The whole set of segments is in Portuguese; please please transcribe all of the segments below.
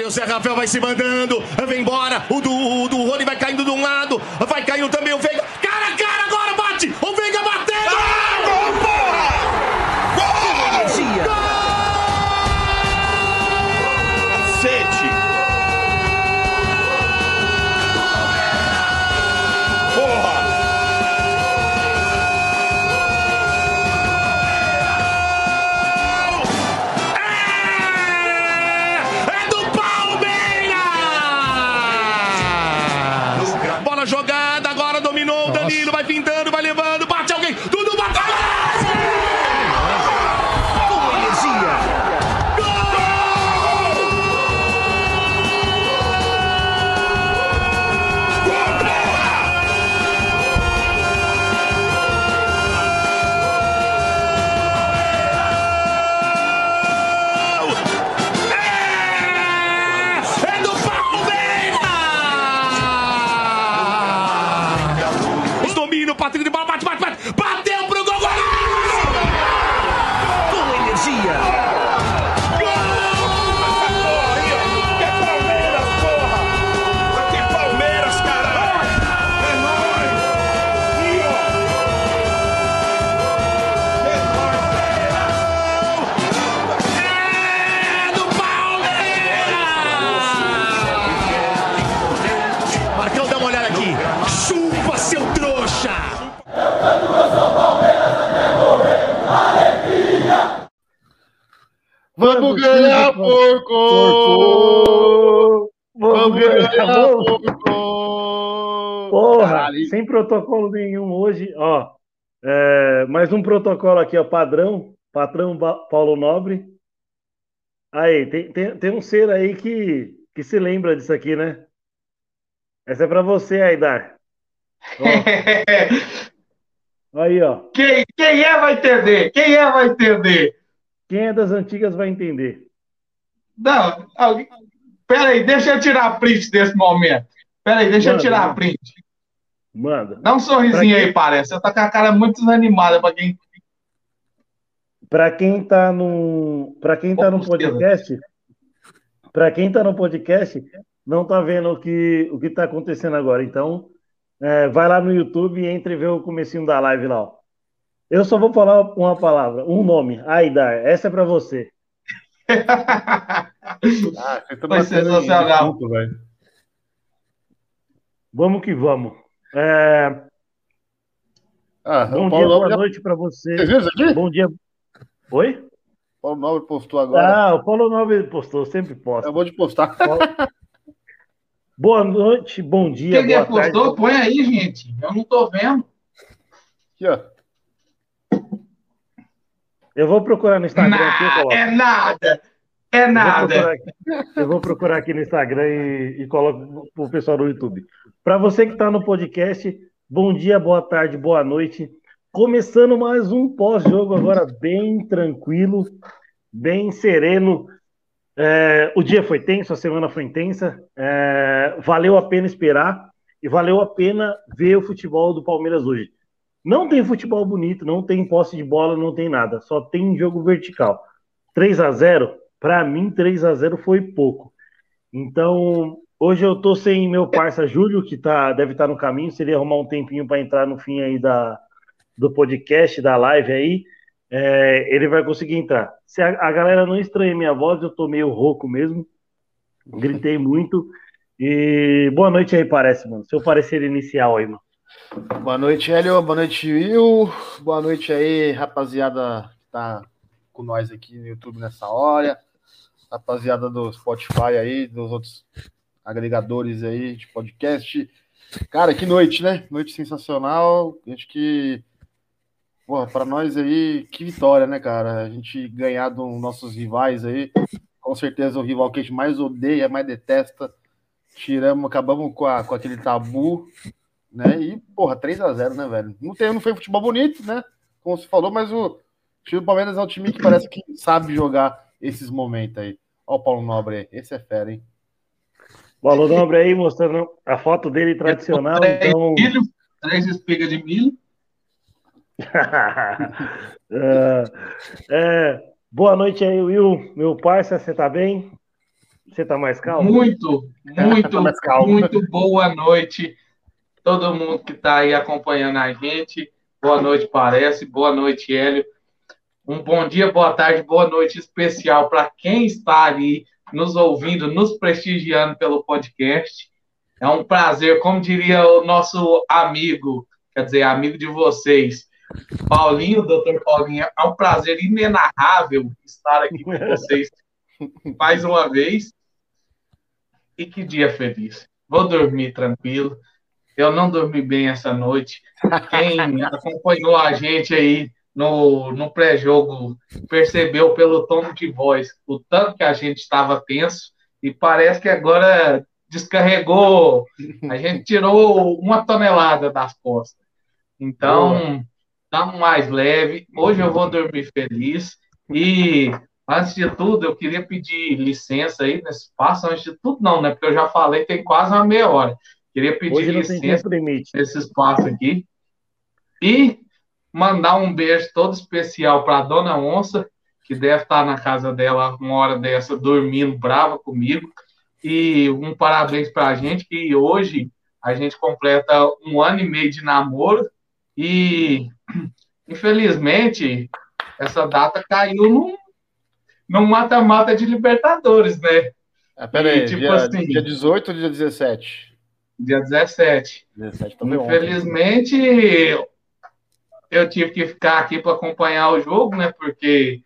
Ali o Zé Rafael vai se mandando, vem embora. O do, do Rony vai caindo de um lado, vai caindo também o Veiga. Vamos ganhar, porco! Porco! Vamos ganhar, porco! Porra, Caralho. sem protocolo nenhum hoje, ó. É, mais um protocolo aqui, ó, padrão, patrão Paulo Nobre. Aí, tem, tem, tem um ser aí que, que se lembra disso aqui, né? Essa é pra você, Aidar. Ó, aí, ó. Quem, quem é vai entender? Quem é vai entender? Quem é das antigas vai entender. Não, alguém... peraí, deixa eu tirar a print desse momento. Peraí, deixa eu Manda, tirar a print. Manda. Dá um sorrisinho quê? aí, parece. Você tá com a cara muito desanimada pra quem. Para quem tá no, para quem tá no podcast, para quem tá no podcast, não tá vendo o que o que tá acontecendo agora. Então, é, vai lá no YouTube e entre e vê o comecinho da live lá. ó. Eu só vou falar uma palavra, um nome, Aidar. Essa é para você. Ah, vocês estão Foi sensacional. velho. Vamos que vamos. É, Ah, bom o dia, Paulo boa já... noite para você. Isso aqui? Bom dia. Oi? Paulo Nobre postou agora. Ah, o Paulo Nobre postou, sempre posta. Eu vou te postar. Boa noite, bom dia, Quem boa postou, tarde. põe aí, gente. Eu não tô vendo. Aqui, ó. Eu vou procurar no Instagram aqui, eu Nada, coloco. é nada. É Eu vou nada. procurar aqui, eu vou procurar aqui no Instagram e, e coloco para o pessoal do YouTube. Para você que está no podcast, bom dia, boa tarde, boa noite. Começando mais um pós-jogo agora bem tranquilo, bem sereno. É, o dia foi tenso, a semana foi intensa. É, valeu a pena esperar e valeu a pena ver o futebol do Palmeiras hoje. Não tem futebol bonito, não tem posse de bola, não tem nada, só tem jogo vertical. 3 a 0 para mim, 3 a 0 foi pouco. Então, hoje eu tô sem meu parça Júlio, que tá, deve estar no caminho. Se ele arrumar um tempinho para entrar no fim aí da, do podcast, da live aí, é, ele vai conseguir entrar. Se a, a galera não estranha minha voz, eu tô meio rouco mesmo. Gritei muito. E boa noite aí, parece, mano. Seu parecer inicial aí, mano. Boa noite, Hélio. Boa noite, Will. Boa noite aí, rapaziada que tá com nós aqui no YouTube nessa hora. Rapaziada do Spotify aí, dos outros agregadores aí de podcast. Cara, que noite, né? Noite sensacional. Acho que, porra, pra nós aí, que vitória, né, cara? A gente ganhar dos nossos rivais aí. Com certeza o rival que a gente mais odeia, mais detesta. Tiramos, acabamos com, a, com aquele tabu né? E, porra, 3 a 0 né, velho? Não, tem, não foi futebol bonito, né? Como você falou, mas o time do Palmeiras é um time que parece que sabe jogar esses momentos aí. Ó o Paulo Nobre aí. Esse é fera, hein? Paulo Nobre aí mostrando a foto dele tradicional. Três Então, milho, três espigas de milho. É, é, boa noite aí, Will, meu parça, você tá bem? Você tá mais calmo? Muito, muito, Tá mais calmo. muito boa noite. Todo mundo que está aí acompanhando a gente. Boa noite, parece. Boa noite, Hélio. Um bom dia, boa tarde, boa noite especial para quem está ali nos ouvindo, nos prestigiando pelo podcast. É um prazer, como diria o nosso amigo, quer dizer, amigo de vocês, Paulinho, doutor Paulinho, é um prazer inenarrável estar aqui com vocês mais uma vez. E que dia feliz. Vou dormir tranquilo. Eu não dormi bem essa noite. Quem acompanhou a gente aí no, no pré-jogo percebeu pelo tom de voz o tanto que a gente estava tenso e parece que agora descarregou, a gente tirou uma tonelada das costas. Então, estamos mais leve. Hoje eu vou dormir feliz e Antes de tudo, eu queria pedir licença aí nesse espaço. Antes de tudo, não, né? Porque eu já falei, tem quase uma meia hora. Queria pedir Hoje licença nesse espaço aqui. E mandar um beijo todo especial para a dona Onça, que deve estar na casa dela uma hora dessa, dormindo brava comigo. E um parabéns para a gente, que hoje a gente completa um ano e meio de namoro. E, infelizmente, essa data caiu num num mata-mata de Libertadores, né? Ah, pera aí, E, tipo dia, assim- dia 18 ou dia 17? Dia 17. 17 também ontem. Infelizmente, eu tive que ficar aqui para acompanhar o jogo, né? Porque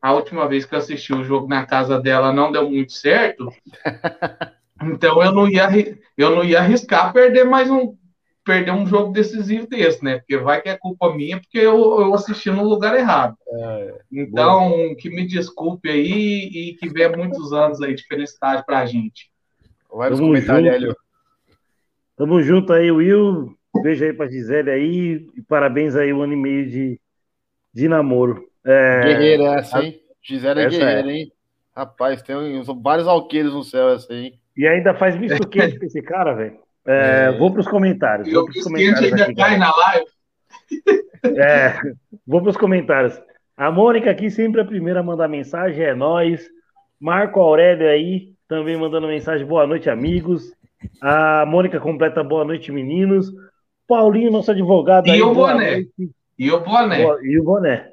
a última vez que eu assisti o jogo na casa dela não deu muito certo. Então eu não ia, eu não ia arriscar perder mais um perder um jogo decisivo desse, né? Porque vai que é culpa minha, porque eu, eu assisti no lugar errado. Então, que me desculpe aí e que venha muitos anos aí de felicidade pra gente. Vai nos comentários. Hélio. Tamo junto aí, Will. Beijo aí pra Gisele aí. E parabéns aí, um ano e meio de, de namoro. É, Guerreira essa, hein? Gisele é Essa guerreira, hein? Rapaz, tem uns- vários alqueires no céu essa, hein? E ainda faz misto quente com esse cara, velho. É, Vou pros comentários. Vou o pros comentários ainda aqui, cai na live. É, vou para os comentários. A Mônica aqui, sempre a primeira a mandar mensagem, é nós. Marco Aurélio aí, também mandando mensagem, boa noite, amigos. A Mônica completa, boa noite, meninos. Paulinho, nosso advogado E aí, o boné? noite. E o boné. E o boné.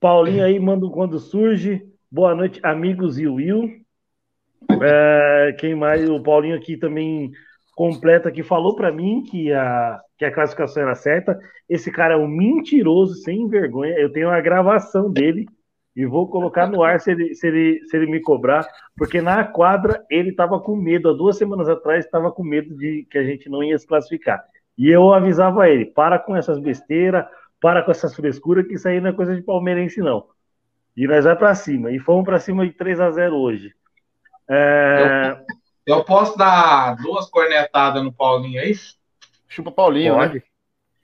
Paulinho aí manda um quando surge. Boa noite, amigos e Will. É, quem mais? O Paulinho aqui também completa que falou para mim que a, que a classificação era certa. Esse cara é um mentiroso, sem vergonha. Eu tenho a gravação dele e vou colocar no ar se ele, se ele, se ele me cobrar, porque na quadra ele estava com medo. Há duas semanas atrás estava com medo de que a gente não ia se classificar. E eu avisava ele: para com essas besteiras, para com essas frescuras, que isso aí não é coisa de palmeirense, não. E nós vai para cima. E fomos para cima de 3 a 0 hoje. É, Eu posso dar duas cornetadas no Paulinho aí? Chupa Paulinho, né?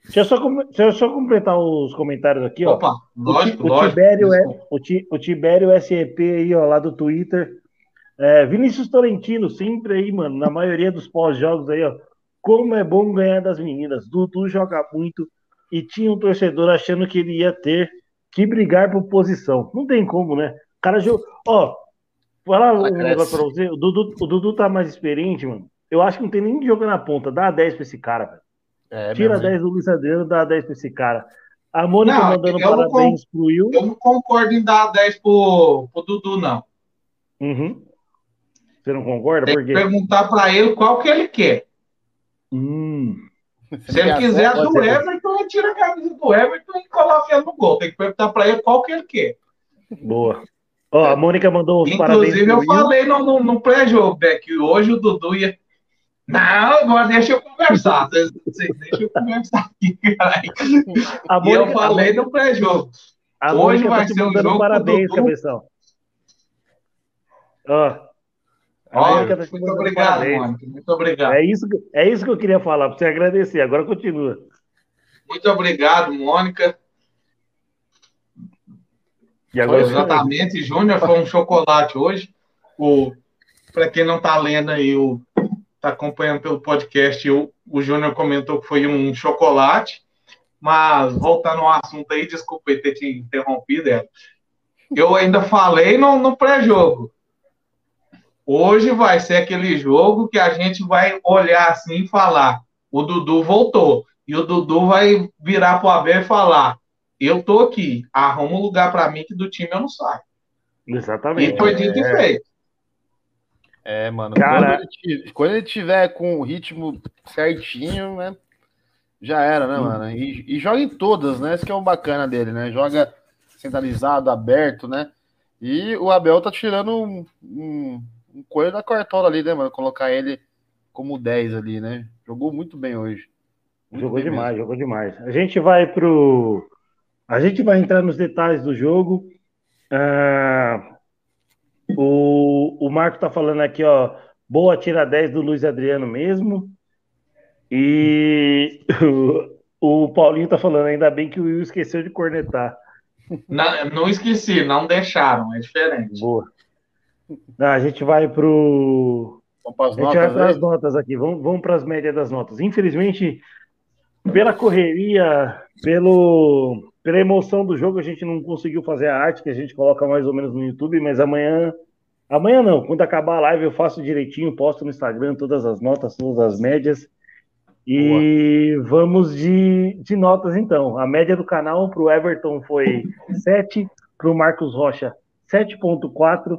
Deixa eu, só, deixa eu só completar os comentários aqui, ó. Opa, lógico, o, Ti- o lógico. Tibério é, o, Ti- o Tibério SEP aí, ó, lá do Twitter. É, Vinícius Tolentino, sempre aí, mano, na maioria dos pós-jogos aí, ó. Como é bom ganhar das meninas. Dudu joga muito e tinha um torcedor achando que ele ia ter que brigar por posição. Não tem como, né? O cara jogou. Ó, falar um negócio pra você. O Dudu, o Dudu tá mais experiente, mano. Eu acho que não tem nem jogar na ponta. Dá 10 pra esse cara, velho. É, Tira mesmo, hein? 10 do Luiz Adriano, dá 10 pra esse cara. A Mônica Não, mandando eu não parabéns pro Will. Eu não concordo em dar 10 pro, pro Dudu, não. Uhum. Você não concorda? Tem Por que quê? perguntar pra ele qual que ele quer. Hum. Se ele quiser a do ser. Everton, ele tira a camisa do Everton e coloca ele no gol. Tem que perguntar pra ele qual que ele quer. Boa. Ó, a Mônica mandou os parabéns Inclusive, eu Will. falei no, no, no pré-jogo, que hoje o Dudu ia. Não, agora deixa eu conversar. Deixa eu conversar aqui, caralho. A E eu Mônica, falei no pré-jogo. hoje vai tá ser um jogo parabéns, cabeção. Ó. Ó, tá muito obrigado. Mônica. Muito obrigado. É isso, que, é isso que eu queria falar, pra você agradecer. Agora continua. Muito obrigado, Mônica. E agora exatamente, Júnior, foi um chocolate hoje. O, para quem não está lendo aí, o, tá acompanhando pelo podcast, o, o Júnior comentou que foi um chocolate. Mas voltando ao assunto aí, desculpa eu ter te interrompido, é. eu ainda falei no, no pré-jogo. Hoje vai ser aquele jogo que a gente vai olhar assim e falar: o Dudu voltou. E o Dudu vai virar pro Abel e falar: eu tô aqui, arruma um lugar para mim que do time eu não saio. Exatamente. E foi dito e feito. É, mano. Cara- Quando, ele, quando ele tiver com o ritmo certinho, né? Já era, né, mano? E, e joga em todas, né? Esse que é o bacana dele, né? Joga centralizado, aberto, né? E o Abel tá tirando um, um, um coelho da cartola ali, né, mano? Colocar ele como 10 ali, né? Jogou muito bem hoje. Muito Jogou bem demais, jogou demais. A gente vai pro. A gente vai entrar nos detalhes do jogo. Ah, o, o Marco tá falando aqui, ó. Boa tira 10 do Luiz Adriano mesmo. E o, o Paulinho tá falando, ainda bem que o Will esqueceu de cornetar. Não, não esqueci, não deixaram, é diferente. Boa. Ah, a gente vai pro. Vamos para as A gente vai notas para as aí? notas aqui, vamos, vamos para as médias das notas. Infelizmente, pela correria, pelo, pela emoção do jogo, a gente não conseguiu fazer a arte que a gente coloca mais ou menos no YouTube, mas amanhã. Amanhã não, quando acabar a live eu faço direitinho, posto no Instagram todas as notas, todas as médias. E vamos de, de notas então. A média do canal para o Everton foi 7, para o Marcos Rocha 7.4,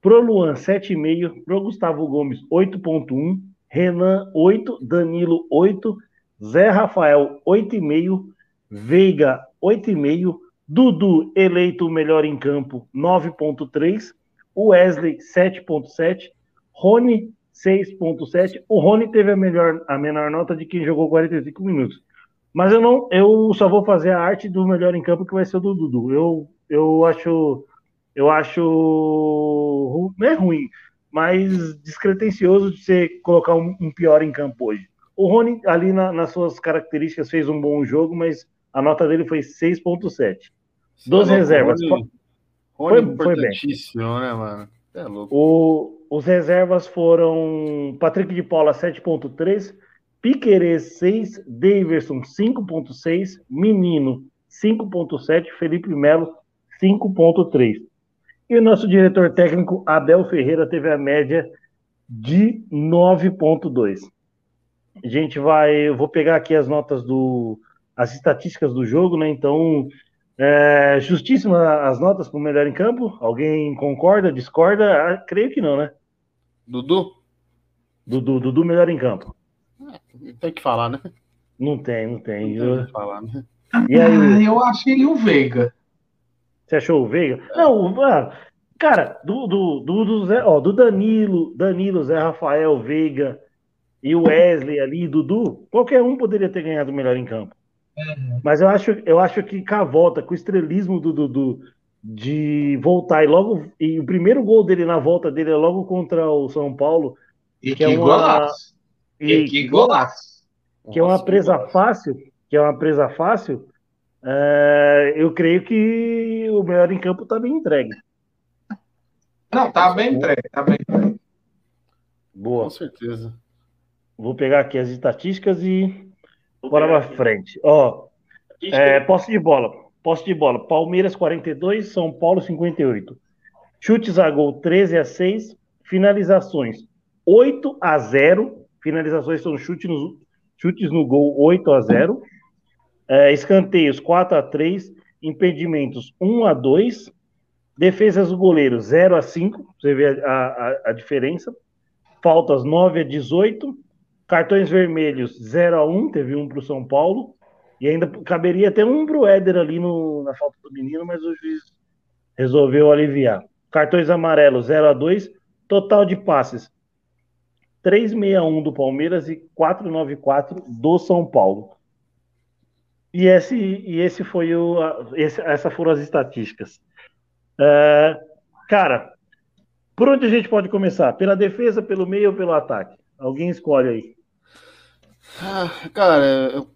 Pro Luan, 7,5. Pro Gustavo Gomes, 8,1. Renan, 8. Danilo, 8. Zé Rafael, 8,5. Veiga, 8,5. Dudu, eleito o melhor em campo, 9,3. Wesley, 7,7. Rony, 6,7. O Rony teve a, melhor, a menor nota de quem jogou 45 minutos. Mas eu não, eu só vou fazer a arte do melhor em campo, que vai ser o do Dudu. Eu, eu acho eu acho não é ruim, mas descretencioso de você colocar um, um pior em campo hoje. O Rony, ali na- nas suas características, fez um bom jogo, mas a nota dele foi 6,7. Dos Rony- reservas. Rony, Foi- Rony foi bem. importantíssimo, né, mano? É louco. O- os reservas foram Patrick de Paula 7.3, Piquerez 6, Daverson 5.6, Menino 5.7, Felipe Melo 5.3. E o nosso diretor técnico Abel Ferreira teve a média de 9.2. A gente vai, eu vou pegar aqui as notas do as estatísticas do jogo, né? Então, é, justíssima as notas para o melhor em campo. Alguém concorda, discorda? Ah, creio que não, né? Dudu? Do, do melhor em campo. Tem que falar, né? Não tem, não tem. Tem Eu- falar, né? E aí, Ah, eu achei o Veiga. você achou o Veiga? Não, o- ah, cara, do, do, do, do, Zé, ó, do Danilo, Danilo, Zé Rafael, Veiga e o Wesley ali, Dudu, qualquer um poderia ter ganhado o melhor em campo. Mas eu acho, eu acho que com a volta, com o estrelismo do Dudu de voltar e logo. E o primeiro gol dele na volta dele é logo contra o São Paulo. E Que que, é uma- golaço. E, E, que golaço. que é uma Nossa, presa que fácil, que é uma presa fácil, é, eu creio que o melhor em campo está bem entregue. Não, tá bem entregue, tá bem entregue. Boa. Com certeza. Vou pegar aqui as estatísticas e bora pra frente. Ó, é, posse de bola. Posse de bola. Palmeiras 42, São Paulo 58. Chutes a gol 13 a 6. Finalizações 8 a 0. Finalizações são chutes no, chutes no gol 8 a 0. É, escanteios 4 a 3. Impedimentos 1 a 2. Defesas do goleiro 0 a 5. Você vê a, a, a diferença. Faltas 9 a 18. Cartões vermelhos 0 a 1, teve um para o São Paulo. E ainda caberia até um para o Éder ali no, na falta do menino, mas o juiz resolveu aliviar. Cartões amarelos 0 a 2, total de passes 361 do Palmeiras e 494 do São Paulo. E esse, e esse foi o. a- Esse, essas foram as estatísticas. É, cara, por onde a gente pode começar? Pela defesa, pelo meio ou pelo ataque? Alguém escolhe aí. Ah, cara, eu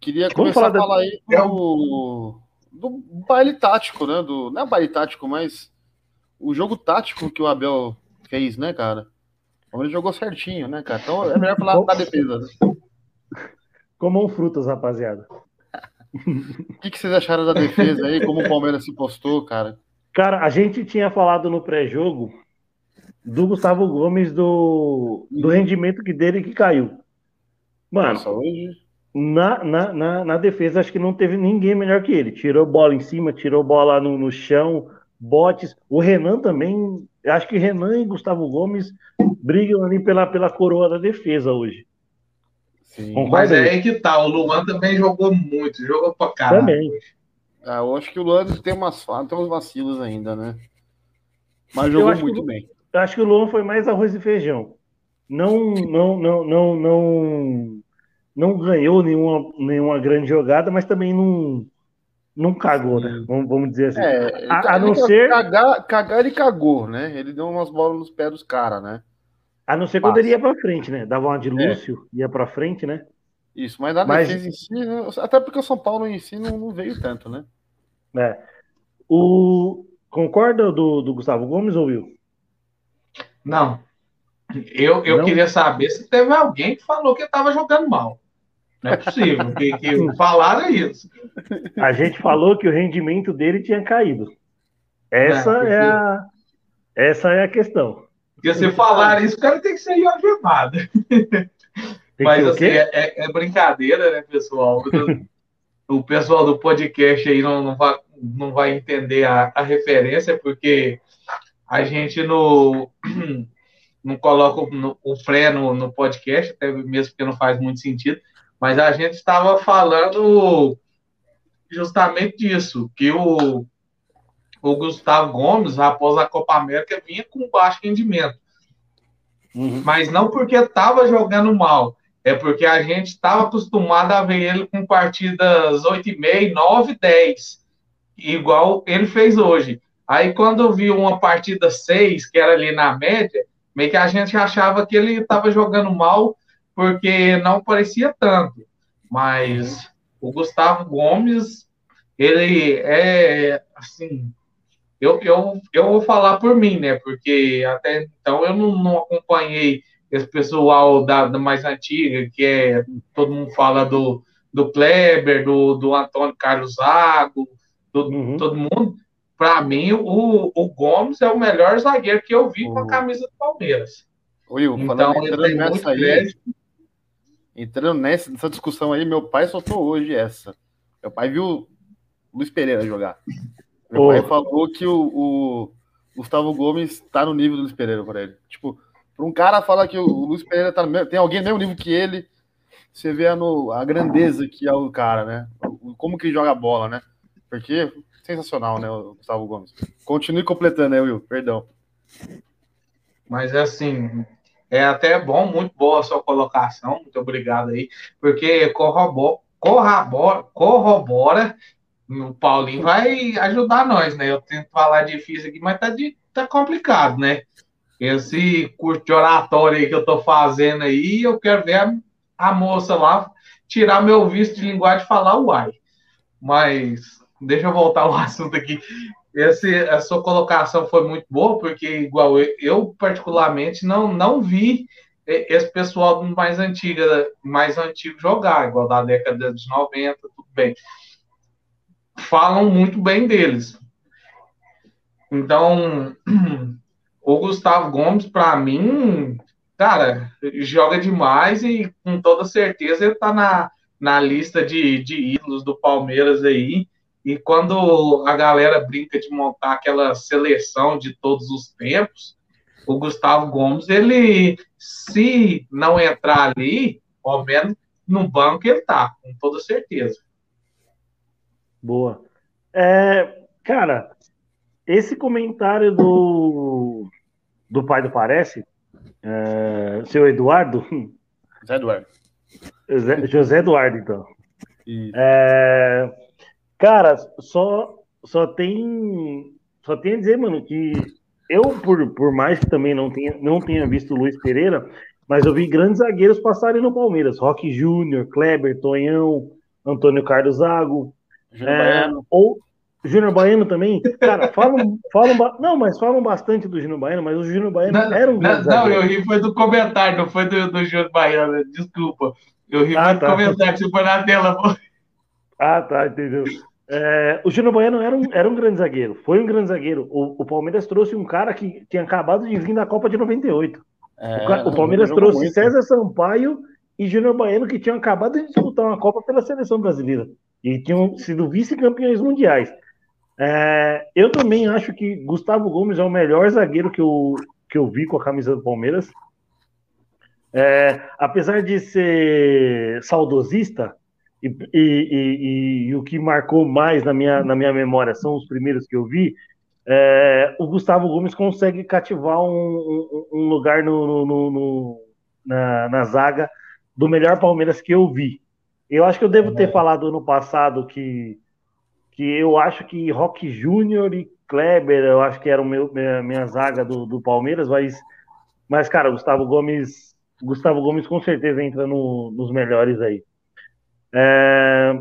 queria Vamos começar falar a da- falar aí do, do baile tático, né? Do, não é baile tático, mas o jogo tático que o Abel fez, né, cara? Ele jogou certinho, né, cara? Então é melhor falar da defesa. né? Comam frutas, rapaziada. O que, que vocês acharam da defesa aí? Como o Palmeiras se postou, cara? Cara, a gente tinha falado no pré-jogo do Gustavo Gomes do, do rendimento que dele que caiu. Mano, Nossa, hoje. na, na, na, na defesa, acho que não teve ninguém melhor que ele. Tirou bola em cima, tirou bola no, no chão, botes. O Renan também. Acho que Renan e Gustavo Gomes brigam ali pela, pela coroa da defesa hoje. Sim. Mas é aí? que tá, o Luan também jogou muito, jogou pra caralho. Também. Ah, eu acho que o Luan tem umas tem uns vacilos ainda, né? Mas jogou que muito o- bem. Eu acho que o Luan foi mais arroz e feijão. Não, não, não, não, não, não ganhou nenhuma, nenhuma grande jogada, mas também não, não cagou, né? Vamos, vamos dizer assim. É, A- a não ser- Cagar, cagar, ele cagou, né? Ele deu umas bolas nos pés dos caras, né? A não ser quando Passa. ele ia pra frente, né? Dava uma de É. Lúcio, ia pra frente, né? Isso, mas na Mas- defesa em si, né? até porque o São Paulo em si não, não veio tanto, né? É. O... Concorda do, do Gustavo Gomes ou Will? Não. Eu, eu Não? queria saber se teve alguém que falou que eu tava jogando mal. Não é possível que, que falaram isso. A gente falou que o rendimento dele tinha caído. Essa É, porque- é a, essa é a questão. Porque se falaram isso, o cara tem que ser algemado. Mas assim, é, é- é brincadeira, né, pessoal? O pessoal do podcast aí não, não, vai, não vai entender a, a referência, porque a gente não, não coloca o, o Fré no, podcast, até mesmo porque não faz muito sentido, mas a gente estava falando justamente disso, que o, o Gustavo Gomes, após a Copa América, vinha com baixo rendimento Uhum. mas não porque estava jogando mal, é porque a gente estava acostumado a ver ele com partidas 8 e meia, 9, 10, igual ele fez hoje. Aí quando eu vi uma partida 6, que era ali na média, meio que a gente achava que ele estava jogando mal porque não parecia tanto. Mas o Gustavo Gomes, ele é assim, eu, eu, eu vou falar por mim, né? Porque até então eu não, não acompanhei esse pessoal da, da mais antiga, que é todo mundo fala do, do Kleber, do, do Antônio Carlos Zago, do, Uhum. todo mundo. Para mim, o, o Gomes é o melhor zagueiro que eu vi com a camisa do Palmeiras. Will, Então, falando, ele entrando tem muito nessa aí, crédito. entrando nessa, nessa discussão aí, meu pai soltou hoje essa. Meu pai viu o Luiz Pereira jogar. Meu Ô. pai falou que o, o Gustavo Gomes tá no nível do Luiz Pereira para ele. Tipo, para um cara falar que o Luiz Pereira tá no mesmo, tem alguém no mesmo nível que ele, você vê a, no- a grandeza que é o cara, né? Como que joga a bola, né? Porque sensacional, né, o Gustavo Gomes. Continue completando, né, Will? Perdão. Mas assim, é até bom, muito boa a sua colocação, muito obrigado aí, porque corrobora, corrobora, corrobora o Paulinho vai ajudar nós, né? Eu tento falar difícil aqui, mas tá, de, tá complicado, né? Esse curso de oratório aí que eu tô fazendo aí, eu quero ver a, a moça lá tirar meu visto de linguagem e falar uai. Mas deixa eu voltar ao assunto aqui. Esse, a sua colocação foi muito boa, porque, igual eu, eu particularmente, não, não vi eh, esse pessoal mais antiga, mais antigo jogar, igual da década de 90, tudo bem. Falam muito bem deles. Então, o Gustavo Gomes, para mim, cara, joga demais e com toda certeza ele tá na, na lista de, de ídolos do Palmeiras aí. E quando a galera brinca de montar aquela seleção de todos os tempos, o Gustavo Gomes, ele, se não entrar ali, ao menos no banco ele tá, com toda certeza. Boa. É, cara, esse comentário do, do pai do Parece, é, seu Eduardo, Zé Eduardo. José, José Eduardo, então. É, cara, só, só tem só tem a dizer, mano, que eu, por, por mais que também não tenha, não tenha visto o Luiz Pereira, mas eu vi grandes zagueiros passarem no Palmeiras. Roque Júnior, Kleber, Tonhão, Antônio Carlos Zago, Júnior é, Baiano. ou Júnior Baiano também. Cara, falam, falam, não, mas falam bastante do Júnior Baiano, mas o Júnior Baiano Não, era um não, não, eu ri foi do comentário, não foi do, do Júlio Baiano, desculpa. Eu ri Ah, foi do tá. comentário que você foi na tela. pô. Ah, tá, entendeu. É, o Júnior Bueno era um, era um grande zagueiro, foi um grande zagueiro. O, o Palmeiras trouxe um cara que tinha acabado de vir da Copa de 98. É, o, ca- o Palmeiras trouxe César Sampaio e Júnior Bueno, que tinham acabado de disputar uma Copa pela seleção brasileira. E tinham sido vice-campeões mundiais. É, eu também acho que Gustavo Gomes é o melhor zagueiro que eu, que eu vi com a camisa do Palmeiras. É, apesar de ser saudosista, e, e- e- e o que marcou mais na minha, na minha memória são os primeiros que eu vi, é, o Gustavo Gomes consegue cativar um, um- lugar no, no- no- na, na zaga do melhor Palmeiras que eu vi. Eu acho que eu devo ter falado ano passado que, que eu acho que Rock Júnior e Kleber, eu acho que era o meu, minha, minha zaga do, do Palmeiras, mas, mas, cara, Gustavo Gomes, Gustavo Gomes com certeza entra no- nos melhores aí. É,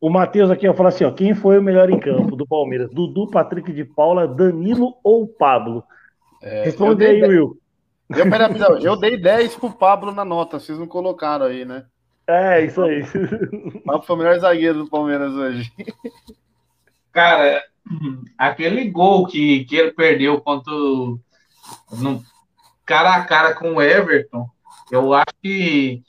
o Matheus aqui ó, fala assim: ó, quem foi o melhor em campo do Palmeiras? Dudu, Patrick de Paula, Danilo ou Pablo? Responde eu aí, dei- Will. Eu, peraí, não, eu dei 10 pro Pablo na nota, vocês não colocaram aí, né? É, isso aí. O Pablo foi o melhor zagueiro do Palmeiras hoje. Cara, aquele gol que, que ele perdeu contra o- no cara a cara com o Everton, eu acho que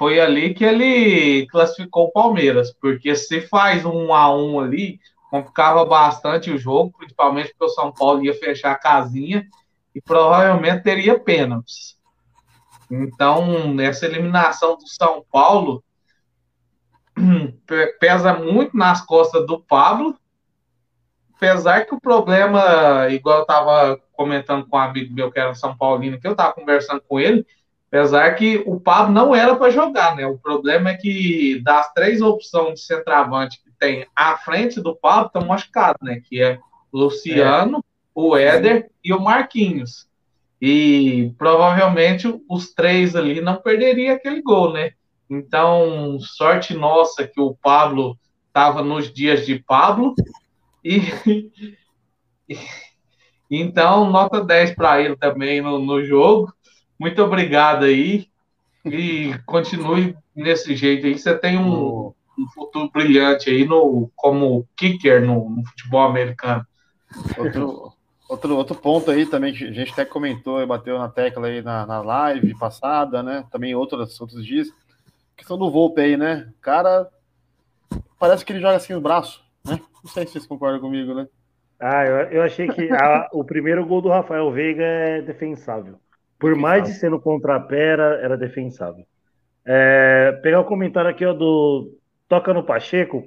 foi ali que ele classificou o Palmeiras, porque se faz um 1 a 1 ali, complicava bastante o jogo, principalmente porque o São Paulo ia fechar a casinha e provavelmente teria pênaltis. Então, essa eliminação do São Paulo pe- pesa muito nas costas do Pablo, apesar que o problema, igual eu estava comentando com um amigo meu que era São Paulino, que eu estava conversando com ele, apesar que o Pablo não era para jogar, né? O problema é que das três opções de centroavante que tem à frente do Pablo, estão machucados, né? Que é Luciano, o Éder e o Marquinhos. E provavelmente os três ali não perderia aquele gol, né? Então, sorte nossa que o Pablo estava nos dias de Pablo. E então, nota 10 para ele também no, no jogo. Muito obrigado aí. E continue nesse jeito aí. Você tem um, um futuro brilhante aí no, como kicker no, no futebol americano. Outro, outro, outro ponto aí também que a gente até comentou e bateu na tecla aí na, na live passada, né? Também outros, outros dias. Questão do Volpe aí, né? O cara parece que ele joga assim os braços, né? Não sei se vocês concordam comigo, né? Ah, eu, eu achei que a- o primeiro gol do Rafael Veiga é defensável. Por mais de ser no contrapé, era, era defensável. É, pegar o comentário aqui ó, do Toca no Pacheco.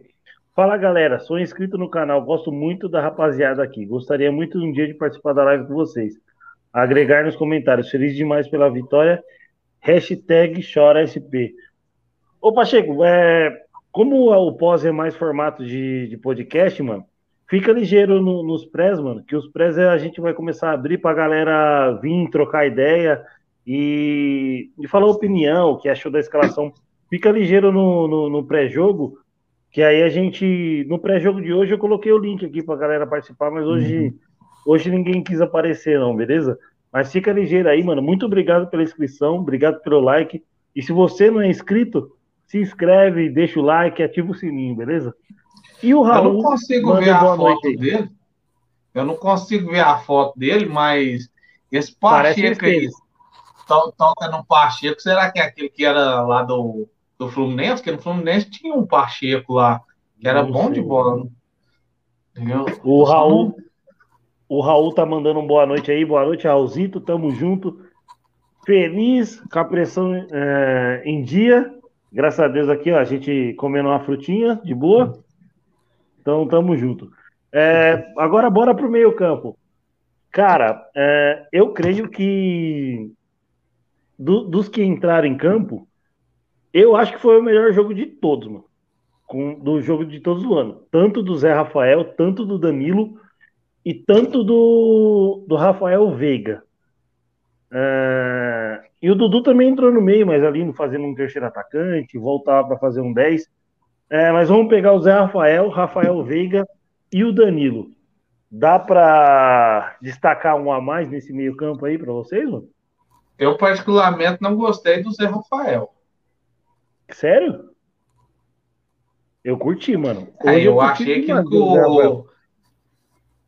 Fala galera, sou inscrito no canal, gosto muito da rapaziada aqui. Gostaria muito um dia de participar da live com vocês. Agregar nos comentários. Feliz demais pela vitória. Hashtag ChoraSP. Ô Pacheco, é, como o pós é mais formato de, de podcast, mano, fica ligeiro no- nos prés, mano, que os prés é- a gente vai começar a abrir pra galera vir trocar ideia e, e falar opinião, o que achou da escalação. Fica ligeiro no, no, no pré-jogo, que aí a gente. No pré-jogo de hoje eu coloquei o link aqui pra galera participar, mas hoje, hoje ninguém quis aparecer, não, beleza? Mas fica ligeiro aí, mano. Muito obrigado pela inscrição, obrigado pelo like. E se você não é inscrito, se inscreve, deixa o like, ativa o sininho, beleza? E o Eu Raul. não consigo ver a foto aí. dele. Eu não consigo ver a foto dele, mas esse Pacheco aí, toca no Pacheco, será que é aquele que era lá do, do Fluminense? Porque no Fluminense tinha um Pacheco lá, que era Não bom sei. de bola. Entendeu? O Raul, o Raul tá mandando um boa noite aí. Boa noite, Raulzito. Tamo junto. Feliz com a pressão é, em dia. Graças a Deus aqui, ó, a gente comendo uma frutinha de boa. Então, tamo junto. É, agora, bora pro meio campo. Cara, é, eu creio que do- dos que entraram em campo, eu acho que foi o melhor jogo de todos, mano. Com, do jogo de todos do ano. Tanto do Zé Rafael, tanto do Danilo e tanto do, do Rafael Veiga. É, e o Dudu também entrou no meio, mas ali fazendo um terceiro atacante, voltava para fazer um 10. É, mas vamos pegar o Zé Rafael, Rafael Veiga e o Danilo. Dá para destacar um a mais nesse meio campo aí para vocês, mano? Eu, particularmente, não gostei do Zé Rafael. Sério? Eu curti, mano. É, eu curti achei que Zé o.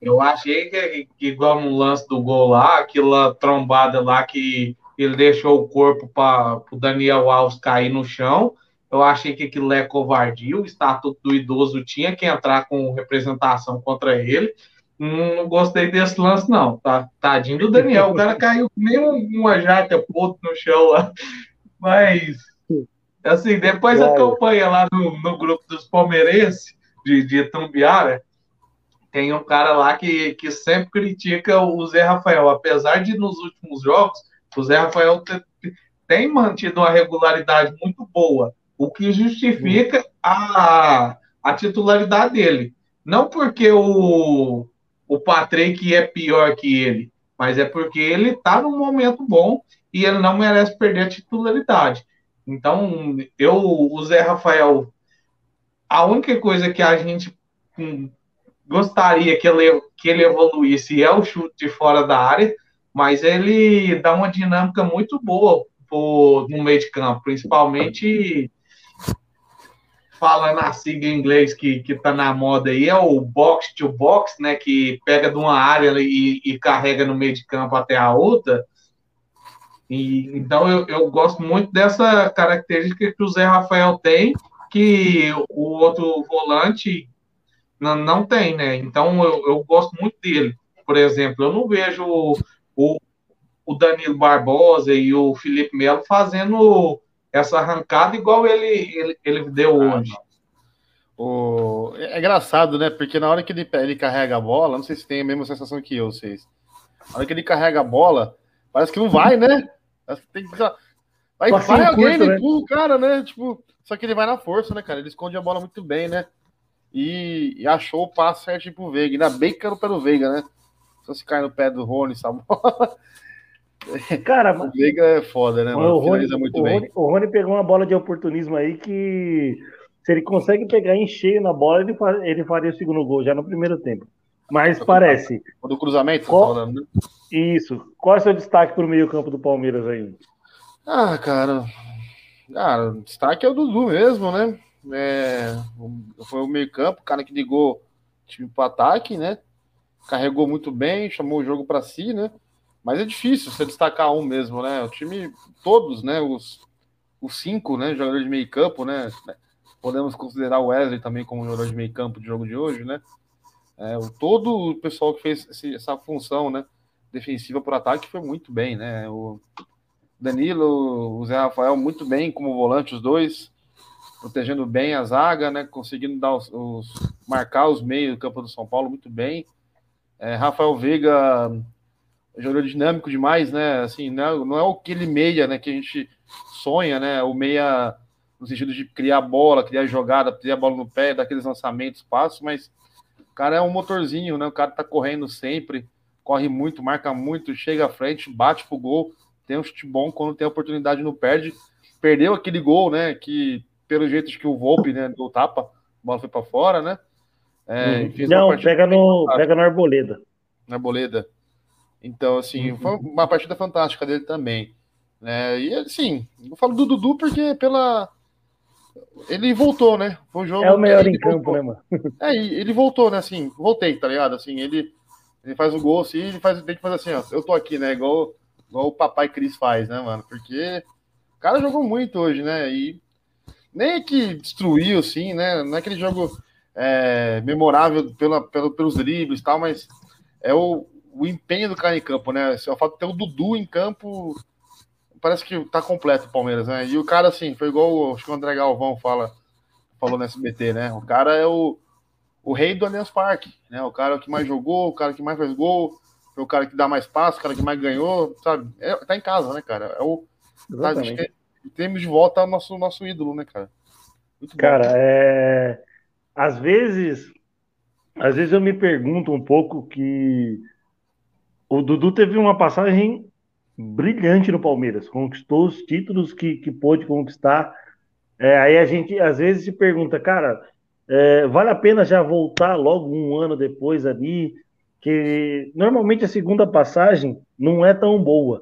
Eu achei que, que igual no lance do gol lá, aquela trombada lá que ele deixou o corpo para o Daniel Alves cair no chão. Eu achei que aquilo é covardia. O estatuto do idoso tinha que entrar com representação contra ele. Não, gostei desse lance, não. Tá, tadinho do Daniel. O cara caiu nem um- uma jaca puto no chão lá. Mas, assim, depois Claro. acompanha lá no, no grupo dos palmeirenses de, de Tumbiara. Tem um cara lá que, que sempre critica o Zé Rafael. Apesar de nos últimos jogos, o Zé Rafael te- tem mantido uma regularidade muito boa, o que justifica a, a titularidade dele. Não porque o, o Patrick é pior que ele, mas é porque ele está num momento bom e ele não merece perder a titularidade. Então, eu, o Zé Rafael, a única coisa que a gente hum, gostaria que ele, que ele evoluísse é o chute de fora da área, mas ele dá uma dinâmica muito boa pro- no meio de campo, principalmente falando a sigla em inglês que, que tá na moda aí, é o box to box, né, que pega de uma área e, e carrega no meio de campo até a outra. E, então eu, eu gosto muito dessa característica que o Zé Rafael tem, que o outro volante não, não tem, né? Então eu, eu gosto muito dele. Por exemplo, eu não vejo o, o Danilo Barbosa e o Felipe Melo fazendo essa arrancada igual ele, ele, ele deu Ah, hoje. O... É engraçado, né? Porque na hora que ele, ele carrega a bola, não sei se tem a mesma sensação que eu, vocês. Na hora que ele carrega a bola, parece que não vai, né? Parece que tem que. Vai, vai alguém, curto, ele né? empurra o cara, né? Tipo, só que ele vai na força, né, cara? Ele esconde a bola muito bem, né? E, e achou o passo certinho pro Veiga. Ainda bem que caiu no pé do Veiga, né? Só se cai no pé do Rony, essa bola. Cara, O Veiga é foda, né, mano? o Rony, muito o, bem. Rony, o Rony pegou uma bola de oportunismo aí que se ele consegue pegar em cheio na bola, ele, ele faria o segundo gol já no primeiro tempo. Mas parece. O do cruzamento, você tá Qual- falando, né? Isso. Qual é o seu destaque pro meio-campo do Palmeiras aí? Ah, cara. Cara, o destaque é o Dudu mesmo, né? É, o- foi o meio-campo, o cara que ligou o time pro ataque, né? Carregou muito bem, chamou o jogo para si, né? Mas é difícil você destacar um mesmo, né? O time, todos, né? Os, os cinco, né? Jogadores de meio-campo, né? Podemos considerar o Wesley também como jogador de meio-campo de jogo de hoje, né? É, o, todo o pessoal que fez esse- essa função, né? Defensiva por ataque foi muito bem, né? O, Danilo, o Zé Rafael muito bem como volante, os dois, protegendo bem a zaga, né? Conseguindo dar os, os- marcar os meios do campo do São Paulo muito bem. É, Rafael Veiga, jogador dinâmico demais, né? Assim, não é, não é aquele meia, né? Que a gente sonha, né? O meia no sentido de criar bola, criar jogada, criar bola no pé, dar aqueles lançamentos, passos, mas o cara é um motorzinho, né? O cara tá correndo sempre, corre muito, marca muito, chega à frente, bate pro gol tem um chute bom quando tem a oportunidade não perde. Perdeu aquele gol, né? Que pelo jeito acho que o Volpe, né, deu tapa, a bola foi para fora, né? É, fez uma Não, pega no, bem, pega no Arboleda. na boleda. Então, assim, Uhum. foi uma partida fantástica dele também. Né? E assim, eu falo do Dudu porque pela. Ele voltou, né? Foi um jogo. É o melhor em campo, voltou. né, mano? É, ele voltou, né? Assim, voltei, tá ligado? Assim, ele, ele faz o gol assim, ele faz, tem que fazer assim, ó. Eu tô aqui, né? Igual, igual o papai Cris faz, né, mano? Porque o cara jogou muito hoje, né? E nem é que destruiu, assim, né? Não é aquele jogo é, memorável pela, pelo, pelos dribles e tal, mas é o, o empenho do cara em campo, né? Só falta ter o Dudu em campo. Parece que tá completo o Palmeiras, né? E o cara, assim, foi igual acho que o André Galvão fala, falou no SBT, né? O cara é o, o rei do Allianz Parque, né? O cara que mais jogou, o cara que mais faz gol, foi o cara que dá mais passo, o cara que mais ganhou, sabe? É, tá em casa, né, cara? É o, tá, temos de volta o nosso, nosso ídolo, né, cara? Muito bom. Cara, é... às vezes, às vezes eu me pergunto um pouco que o Dudu teve uma passagem brilhante no Palmeiras, conquistou os títulos que, que pôde conquistar. É, aí a gente às vezes se pergunta, cara, é, vale a pena já voltar logo um ano depois ali? Que normalmente a segunda passagem não é tão boa.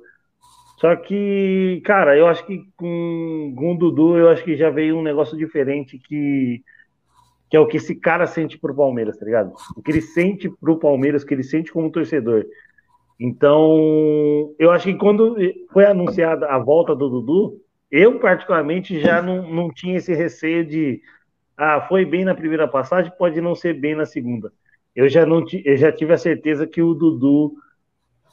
Só que, cara, eu acho que com, com o Dudu, eu acho que já veio um negócio diferente que que é o que esse cara sente pro Palmeiras, tá ligado? O que ele sente pro Palmeiras, o que ele sente como torcedor. Então, eu acho que quando foi anunciada a volta do Dudu, eu particularmente já não, não tinha esse receio de ah, foi bem na primeira passagem, pode não ser bem na segunda. Eu já não eu já tive a certeza que o Dudu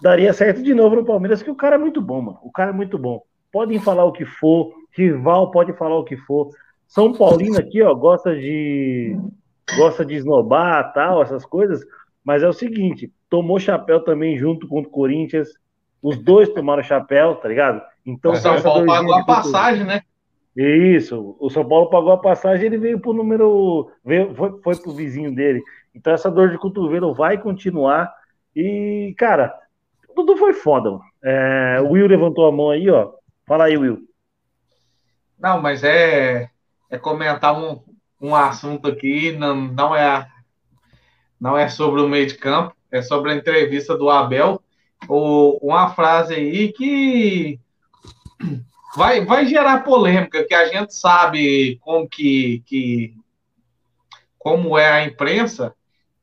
daria certo de novo no Palmeiras, que o cara é muito bom, mano. O cara é muito bom. Podem falar o que for, rival pode falar o que for. São Paulino aqui, ó, gosta de gosta de esnobar, tal, essas coisas, mas é o seguinte, tomou chapéu também junto com o Corinthians. Os dois tomaram chapéu, tá ligado? Então, o São Paulo pagou a passagem, né? Isso, o São Paulo pagou a passagem, ele veio pro número. Veio, foi, foi pro vizinho dele. Então essa dor de cotovelo vai continuar. E, cara, tudo foi foda. É, o Will levantou a mão aí, ó. Fala aí, Will. Não, mas é, é comentar um, um assunto aqui, não, não, é, não é sobre o meio de campo, é sobre a entrevista do Abel. O, uma frase aí que vai, vai gerar polêmica, que a gente sabe como que, que como é a imprensa,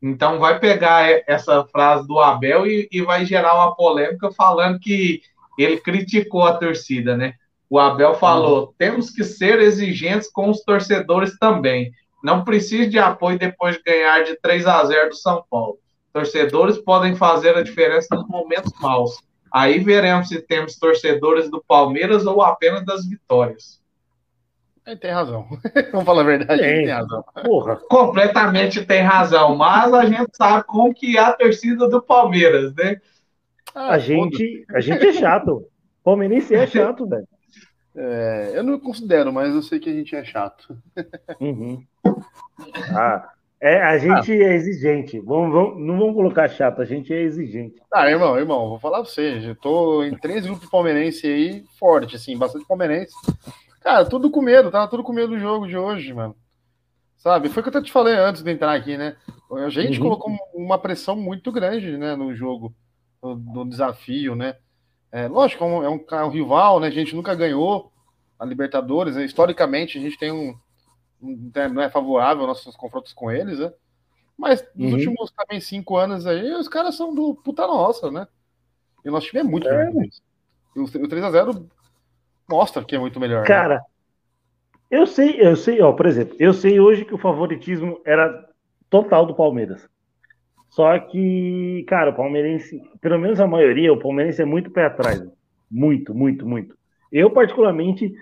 então vai pegar essa frase do Abel e, e, vai gerar uma polêmica falando que ele criticou a torcida, né? O Abel falou: uhum. temos que ser exigentes com os torcedores também. Não precisa de apoio depois de ganhar de 3 a 0 do São Paulo. Torcedores podem fazer a diferença nos momentos maus. Aí veremos se temos torcedores do Palmeiras ou apenas das vitórias. Ele tem razão. Vamos falar a verdade, tem, tem razão. Porra. Completamente tem razão, mas a gente sabe como que é a torcida do Palmeiras, né? Ah, a, gente, a gente é chato. Palmeirense é chato, velho. É, eu não considero, mas eu sei que a gente é chato. Uhum. Ah, é, a gente ah. é exigente. Vamos, vamos, não vamos colocar chato, a gente é exigente. Ah, irmão, irmão, vou falar pra você. Eu tô em três grupos palmeirense aí, forte, assim, bastante palmeirense. Cara, tudo com medo, tava tudo com medo do jogo de hoje, mano. Sabe? Foi o que eu até te falei antes de entrar aqui, né? A gente uhum. colocou uma pressão muito grande, né, no jogo, no, no desafio, né? É, lógico, é um, é um, é rival, né? A gente nunca ganhou a Libertadores, né? historicamente a gente tem um, não é favorável nossos confrontos com eles, né? Mas nos uhum. últimos também cinco anos aí, os caras são do puta nossa, né? E o nosso time é muito é. melhor. O 3x0 mostra que é muito melhor. Né? Cara, né? eu sei, eu sei, ó, por exemplo, eu sei hoje que o favoritismo era total do Palmeiras. Só que, cara, o palmeirense, pelo menos a maioria, o palmeirense é muito pé atrás. Muito, muito, muito. Eu, particularmente,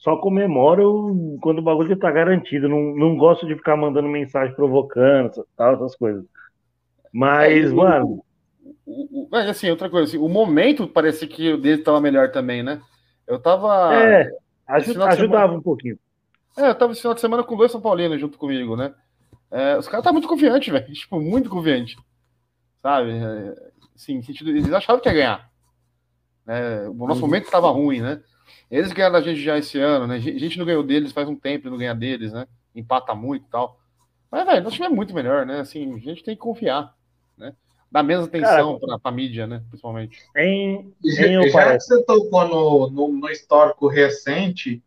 só comemoro quando o bagulho tá garantido. Não, não gosto de ficar mandando mensagem provocando, tal, essas coisas. Mas, é, mano. O, o, assim, outra coisa, assim, o momento parecia que o dele tava melhor também, né? Eu tava. É, ajudava semana... um pouquinho. É, eu tava esse final de semana com dois São Paulinos junto comigo, né? É, os caras estavam muito confiantes, velho. Tipo, muito confiante. Sabe? É, sim, sentido, eles achavam que ia ganhar. É, o nosso uhum. momento estava ruim, né? Eles ganharam a gente já esse ano, né? A gente não ganhou deles faz um tempo e não ganha deles, né? Empata muito e tal. Mas, velho, nosso time é muito melhor, né? Assim, a gente tem que confiar, né? Dá menos atenção para a mídia, né? Principalmente. Em, em já que você tocou no, no, no, histórico recente,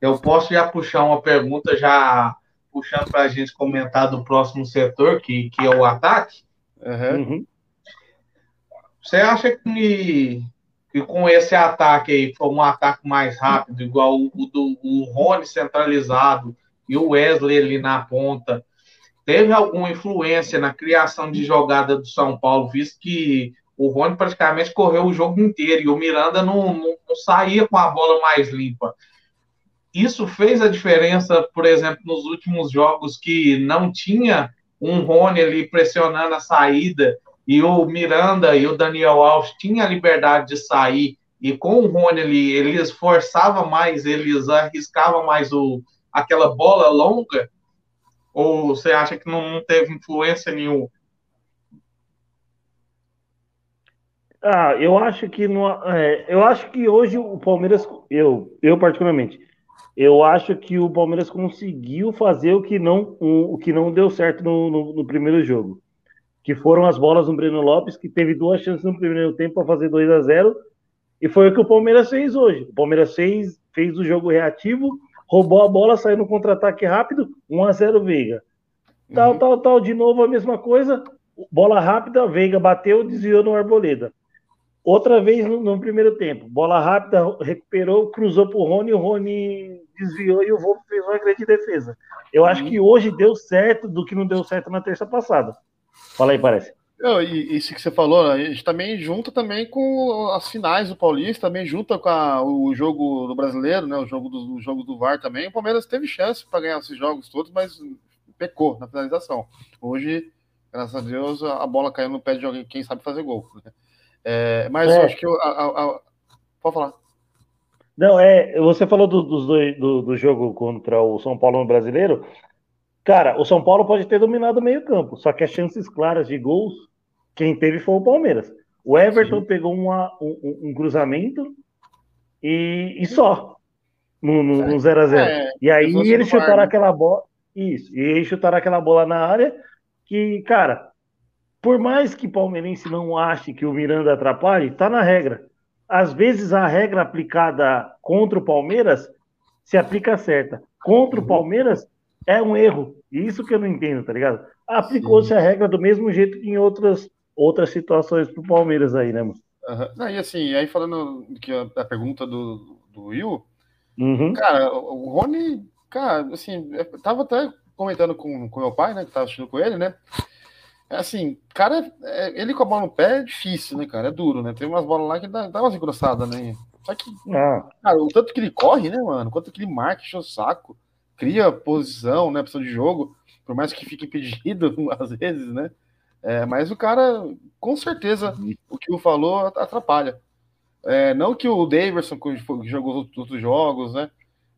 eu posso já puxar uma pergunta, já puxando para a gente comentar do próximo setor, que, que é o ataque. Uhum. Você acha que que com esse ataque aí, foi um ataque mais rápido, igual o, do o Rony centralizado e o Wesley ali na ponta, teve alguma influência na criação de jogada do São Paulo, visto que o Rony praticamente correu o jogo inteiro e o Miranda não, não, não saía com a bola mais limpa. Isso fez a diferença, por exemplo, nos últimos jogos que não tinha um Rony ali pressionando a saída e o Miranda e o Daniel Alves tinham a liberdade de sair, e com o Rony ali, eles forçavam mais, eles arriscavam mais o, aquela bola longa, ou você acha que não teve influência nenhuma? Ah, eu acho que no, é, eu acho que hoje o Palmeiras, eu, eu particularmente, eu acho que o Palmeiras conseguiu fazer o que não, o, o que não deu certo no, no, no primeiro jogo que foram as bolas do Breno Lopes, que teve duas chances no primeiro tempo para fazer 2 a 0 e foi o que o Palmeiras fez hoje. O Palmeiras fez, fez o jogo reativo, roubou a bola, saiu no contra-ataque rápido, 1 a 0 Veiga. Tal, Uhum. tal, tal, de novo a mesma coisa. Bola rápida, Veiga bateu, desviou no Arboleda. Outra vez no, no primeiro tempo. Bola rápida, recuperou, cruzou pro Rony, o Rony desviou e o Volpe fez uma grande defesa. Eu acho que hoje deu certo do que não deu certo na terça passada. Fala aí, parece. Não, e isso que você falou, né, a gente também junta também com as finais do Paulista, também junta com a- o jogo do brasileiro, né? O jogo do, o jogo do VAR também. O Palmeiras teve chance para ganhar esses jogos todos, mas pecou na finalização. Hoje, graças a Deus, a bola caiu no pé de alguém, quem sabe fazer gol. né? É, mas É. eu acho que eu, a- a- pode falar. Não, é. Você falou do, dos dois, do, do jogo contra o São Paulo no brasileiro. Cara, o São Paulo pode ter dominado o meio-campo, só que as chances claras de gols, quem teve foi o Palmeiras. O Everton pegou uma- um, um- cruzamento e, e só. No, no, no 0x0. É, e aí eles chutaram aquela bola. Isso. E eles chutaram aquela bola na área que, cara, por mais que palmeirense não ache que o Miranda atrapalhe, tá na regra. Às vezes a regra aplicada contra o Palmeiras se aplica certa. Contra o Palmeiras é um erro. Isso que eu não entendo, tá ligado? Aplicou-se a regra do mesmo jeito que em outras, outras situações pro Palmeiras aí, né, mano? Aham. Não, e assim, aí falando que a, a pergunta do, do Will, Uhum. Cara, o o Rony, cara, assim, eu tava até comentando com com meu pai, né, que tava assistindo com ele, né? É Assim, cara, é- ele com a bola no pé é difícil, né, cara? É duro, né? Tem umas bolas lá que dá, dá umas engrossadas, né? Só que, Ah, cara, o tanto que ele corre, né, mano? Quanto que ele marca, enche o saco, cria posição, né? Posição de jogo, por mais que fique impedido às vezes, né? É, mas o cara, com certeza, o que o falou atrapalha. É, não que o Daverson, que jogou outros jogos, né,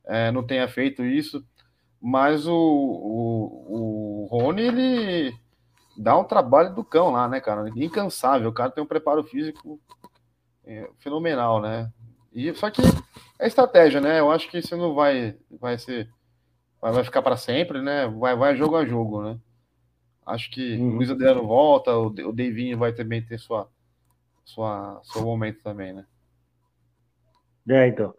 é, não tenha feito isso, mas o, o, o Rony, ele dá um trabalho do cão lá, né, cara? Incansável. O cara tem um preparo físico é, fenomenal, né? E, só que é estratégia, né? Eu acho que isso não vai, vai ser. Vai, vai ficar para sempre, né? Vai, vai jogo a jogo, né? Acho que Uhum. o Luiz Adriano volta, o, o Davinho vai também ter sua, sua, seu momento também, né? é, então.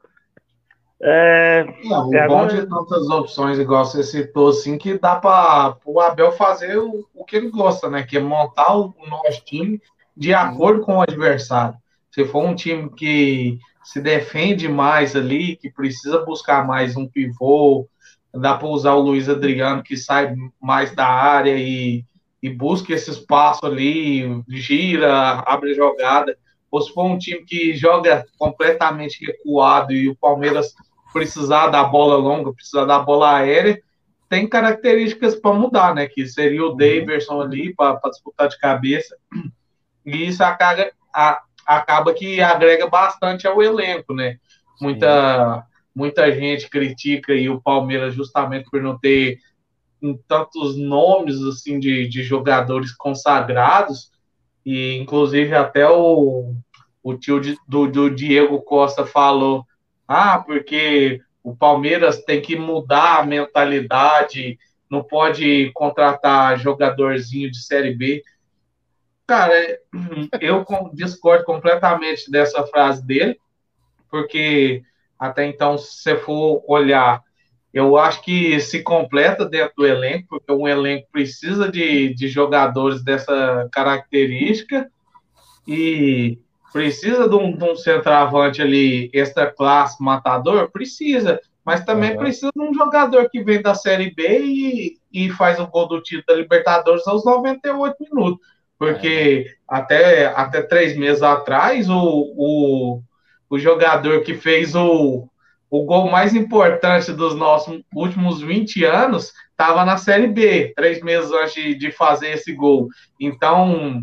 É, Não, o bom de tantas opções, igual você citou, assim, que dá para o Abel fazer o, o que ele gosta, né? Que é montar o, o nosso time de acordo com o adversário. Se for um time que se defende mais ali, que precisa buscar mais um pivô, dá para usar o Luiz Adriano, que sai mais da área e, e busca esse espaço ali, gira, abre jogada. Ou se for um time que joga completamente recuado e o Palmeiras precisar da bola longa, precisar da bola aérea, tem características para mudar, né? Que seria o Daverson ali para disputar de cabeça. E isso acaba, a- acaba que agrega bastante ao elenco, né? Muita, muita gente critica aí o Palmeiras justamente por não ter tantos nomes assim de, de jogadores consagrados. E inclusive até o, o tio de- do, do Diego Costa falou ah porque o Palmeiras tem que mudar a mentalidade não pode contratar jogadorzinho de série B. Cara eu discordo completamente dessa frase dele porque até então se você for olhar eu acho que se completa dentro do elenco, porque um elenco precisa de, de jogadores dessa característica e precisa de um, de um centroavante ali, extra classe, matador, precisa, mas também Uhum. precisa de um jogador que vem da Série B e, e faz o gol do título da Libertadores aos 98 minutos, porque até, até três meses atrás o, o, o jogador que fez o, o gol mais importante dos nossos últimos 20 anos estava na Série B, três meses antes de, fazer esse gol. Então,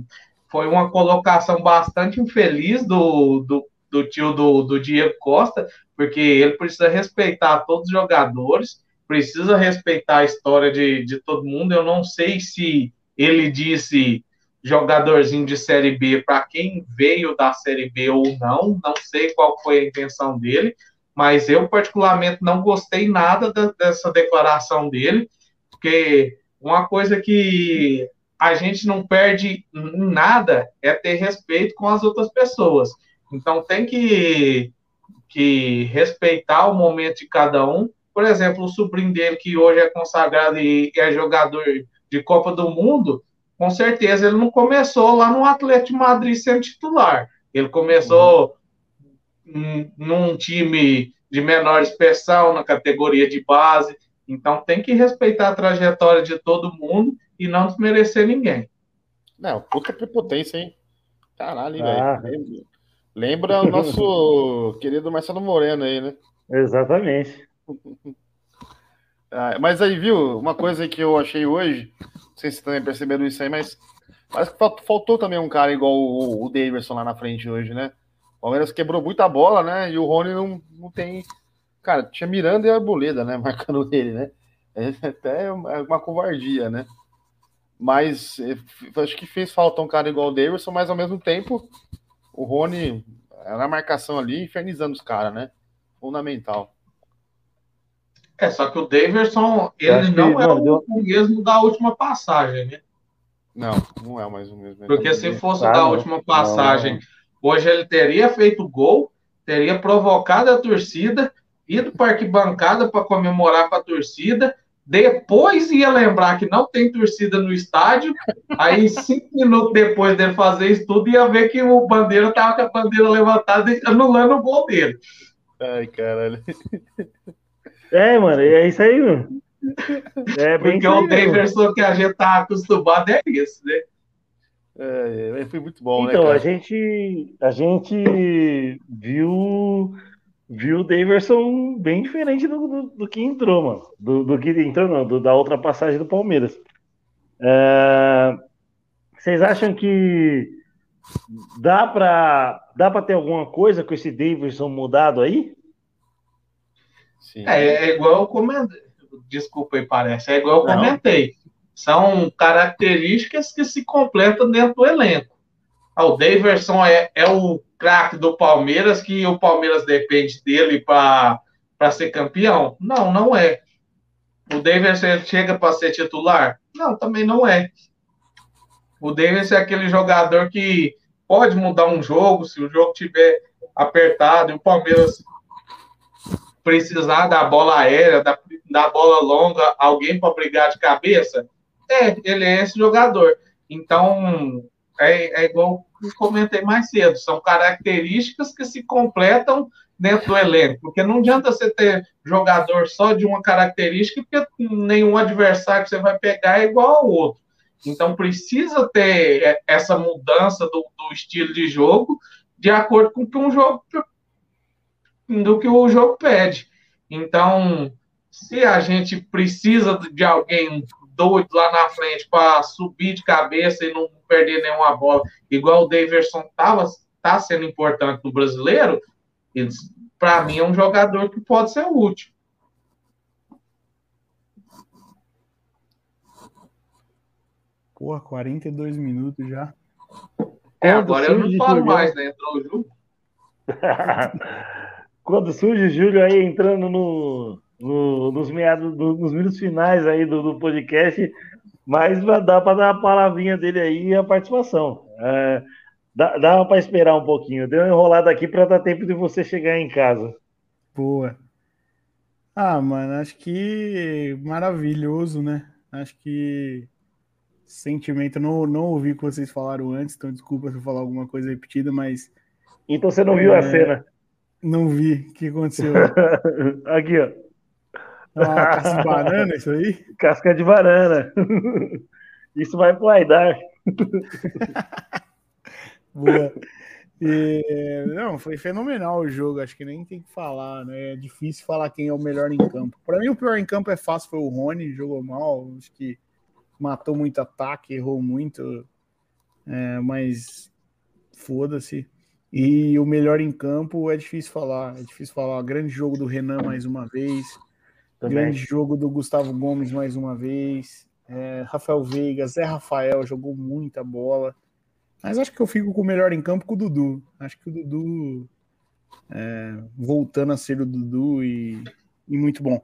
foi uma colocação bastante infeliz do, do, do tio do, do Diego Costa, porque ele precisa respeitar todos os jogadores, precisa respeitar a história de, de todo mundo. Eu não sei se ele disse jogadorzinho de Série B para quem veio da Série B ou não, não sei qual foi a intenção dele, mas eu particularmente não gostei nada da, dessa declaração dele, porque uma coisa que a gente não perde nada é ter respeito com as outras pessoas. Então tem que, que respeitar o momento de cada um. Por exemplo, o sobrinho dele, que hoje é consagrado e é jogador de Copa do Mundo, com certeza ele não começou lá no Atlético de Madrid sendo titular. Ele começou num- num time de menor expressão, na categoria de base. Então tem que respeitar a trajetória de todo mundo e não desmerecer ninguém. Não, puta prepotência, hein? Caralho, Ah. velho. Lembra o nosso querido Marcelo Moreno aí, né? Exatamente. Ah, mas aí, viu, uma coisa que eu achei hoje, não sei se também perceberam isso aí, mas parece que fal- faltou também um cara igual o, o Davidson lá na frente hoje, né? O Palmeiras quebrou muita bola, né? E o Rony não, não tem. Cara, tinha Miranda e Arboleda, né? Marcando ele, né? É até uma uma covardia, né? Mas f- acho que fez falta um cara igual o Davidson, mas ao mesmo tempo o Rony na marcação ali, infernizando os caras, né? Fundamental. É, só que o Daverson, ele que, não é mano, deu- o mesmo da última passagem, né? Não, não é mais o mesmo. Porque se fosse Ah, da não. última passagem, hoje ele teria feito gol, teria provocado a torcida, ido para arquibancada para comemorar com a torcida, depois ia lembrar que não tem torcida no estádio, aí cinco minutos depois dele fazer isso tudo, ia ver que o Bandeira estava com a bandeira levantada e anulando o gol dele. Ai, caralho. É, mano, é isso aí, mano. É bem Porque o. Daverson que a gente tá acostumado é isso, né? É, é, foi muito bom, Então, né, a cara? gente, a gente viu, viu o Daverson bem diferente do, do, do que entrou, mano. Do, do que entrou, não, do- da outra passagem do Palmeiras. É, vocês acham que dá pra, dá pra ter alguma coisa com esse Daverson mudado aí? Sim. É, é igual eu comentei. Desculpa aí, parece. É igual eu Não. comentei. São características que se completam dentro do elenco. Ah, O Daverson é, é o craque do Palmeiras, que o Palmeiras depende dele para ser campeão? Não, não é. O Daverson chega para ser titular? Não, também não é. O Daverson é aquele jogador que pode mudar um jogo se o jogo tiver apertado e o Palmeiras precisar da bola aérea, da, da bola longa, alguém para brigar de cabeça, é, ele é esse jogador. Então, é, é igual eu comentei mais cedo, são características que se completam dentro do elenco, porque não adianta você ter jogador só de uma característica, porque nenhum adversário que você vai pegar é igual ao outro. Então, precisa ter essa mudança do, do estilo de jogo de acordo com o que um jogo do que o jogo pede. Então, se a gente precisa de alguém doido lá na frente para subir de cabeça e não perder nenhuma bola, igual o Daverson estava tá sendo importante no brasileiro, para mim é um jogador que pode ser útil. Porra, 42 minutos já. É, agora eu não falo mais, né? Entrou o Ju. Quando surge o Júlio aí entrando no, no- nos meados, no- nos minutos finais aí do, do podcast, mas dar para dar a palavrinha dele aí e a participação. É, dá, dá para esperar um pouquinho. Deu uma enrolada aqui para dar tempo de você chegar em casa. Boa. Ah, mano, acho que maravilhoso, né? Acho que sentimento. Não, não ouvi o que vocês falaram antes, então desculpa se eu falar alguma coisa repetida, mas Então você não viu a É. cena. Não vi o que aconteceu. Aqui, ó. Uma casca de banana isso aí? Casca de banana. Isso vai pro Aidar. Boa. E, não, foi fenomenal o jogo, acho que nem tem que falar, né? É difícil falar quem é o melhor em campo. Para mim, o pior em campo é fácil, foi o Rony, jogou mal, acho que matou muito ataque, errou muito, é, mas foda-se. E o melhor em campo é difícil falar, é difícil falar. Grande jogo do Renan mais uma vez, Também. grande jogo do Gustavo Gomes mais uma vez, é, Rafael Veiga, Zé Rafael jogou muita bola. Mas acho que eu fico com o melhor em campo com o Dudu. Acho que o Dudu é, voltando a ser o Dudu e, e muito bom.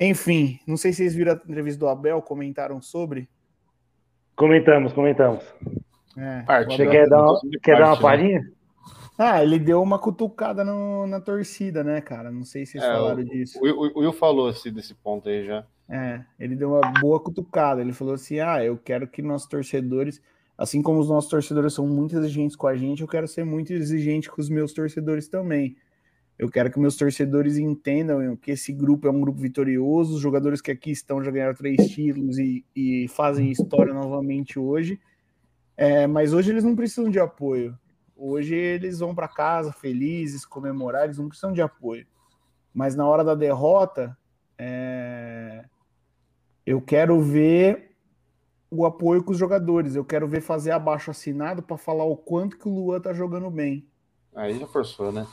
Enfim, não sei se vocês viram a entrevista do Abel, comentaram sobre. Comentamos, comentamos. É, Parte. Abel- quer dar uma, Parte, quer dar uma né? Ah, ele deu uma cutucada no- na torcida, né, cara? Não sei se vocês É, falaram o, disso. o, Will- o Will falou assim, desse ponto aí já. É, ele deu uma boa cutucada. Ele falou assim: ah, eu quero que nossos torcedores, assim como os nossos torcedores são muito exigentes com a gente, eu quero ser muito exigente com os meus torcedores também. Eu quero que meus torcedores entendam que esse grupo é um grupo vitorioso, os jogadores que aqui estão já ganharam três títulos e, e fazem história novamente hoje. É, mas hoje eles não precisam de apoio. Hoje eles vão para casa felizes, comemorar, eles não precisam de apoio. Mas na hora da derrota, é, eu quero ver o apoio com os jogadores. Eu quero ver fazer abaixo assinado para falar o quanto que o Luan tá jogando bem. Aí já forçou, né?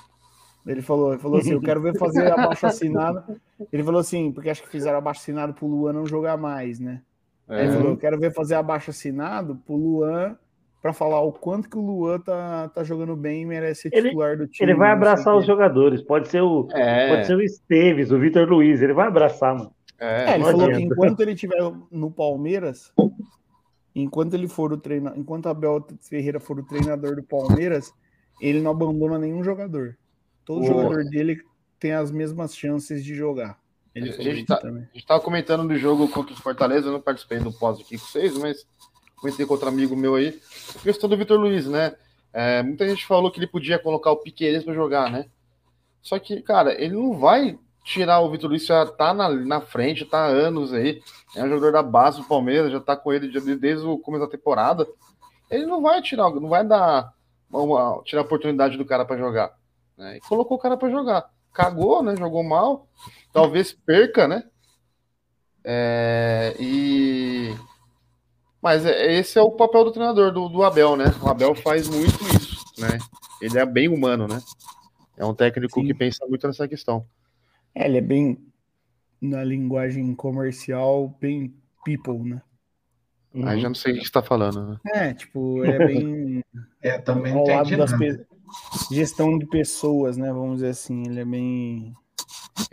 Ele falou, ele falou assim, eu quero ver fazer abaixo assinado. Ele falou assim, porque acho que fizeram abaixo assinado pro Luan não jogar mais, né? Aí Ele É, falou, eu quero ver fazer abaixo assinado pro Luan para falar o quanto que o Luan tá, tá jogando bem e merece ser Ele- titular do time. Ele vai abraçar os jogadores. Pode ser o, é, pode ser o Esteves, o Vitor Luiz. Ele vai abraçar, mano. é, É, ele falou adianta. que enquanto ele estiver no Palmeiras, enquanto ele for o treinador, enquanto Abel Ferreira for o treinador do Palmeiras, ele não abandona nenhum jogador. Todo Boa. jogador dele tem as mesmas chances de jogar. Ele A falou gente tá- também. A gente tava comentando do jogo contra o Fortaleza, eu não participei do pós aqui com vocês, mas comentei com outro amigo meu aí. Questão do Vitor Luiz, né? É, muita gente falou que ele podia colocar o Piqueires para jogar, né? Só que, cara, ele não vai tirar o Vitor Luiz, já tá na, na frente, tá há anos aí. É um jogador da base do Palmeiras, já tá com ele de- desde o começo da temporada. Ele não vai tirar, não vai dar uma- tirar a oportunidade do cara para jogar. Né? E colocou o cara para jogar. Cagou, né? Jogou mal. Talvez perca, né? É, e mas é- esse é o papel do treinador, do, do Abel, né? O Abel faz muito isso, né? Ele é bem humano, né? É um técnico Sim. que pensa muito nessa questão. É, ele é bem, na linguagem comercial, bem people, né? Aí já não sei o que você está falando, né? É, tipo, ele é bem É, também ao lado das pe... gestão de pessoas, né? Vamos dizer assim, ele é bem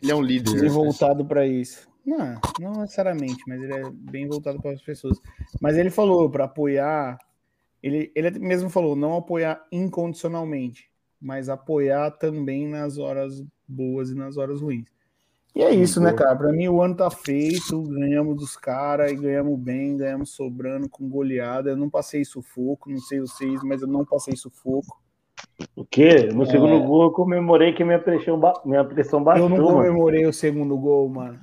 Ele é um líder. bem né? voltado para isso. Não, não necessariamente, mas ele é bem voltado para as pessoas. Mas ele falou para apoiar, ele, ele mesmo falou não apoiar incondicionalmente, mas apoiar também nas horas boas e nas horas ruins. E é isso, né, cara? Para mim o ano tá feito, ganhamos dos caras e ganhamos bem, ganhamos sobrando com goleada. Eu não passei sufoco, não sei vocês, mas eu não passei sufoco. O quê? No É. segundo gol eu comemorei que minha pressão, ba- minha pressão baixou, Eu não mano. comemorei o segundo gol, mano.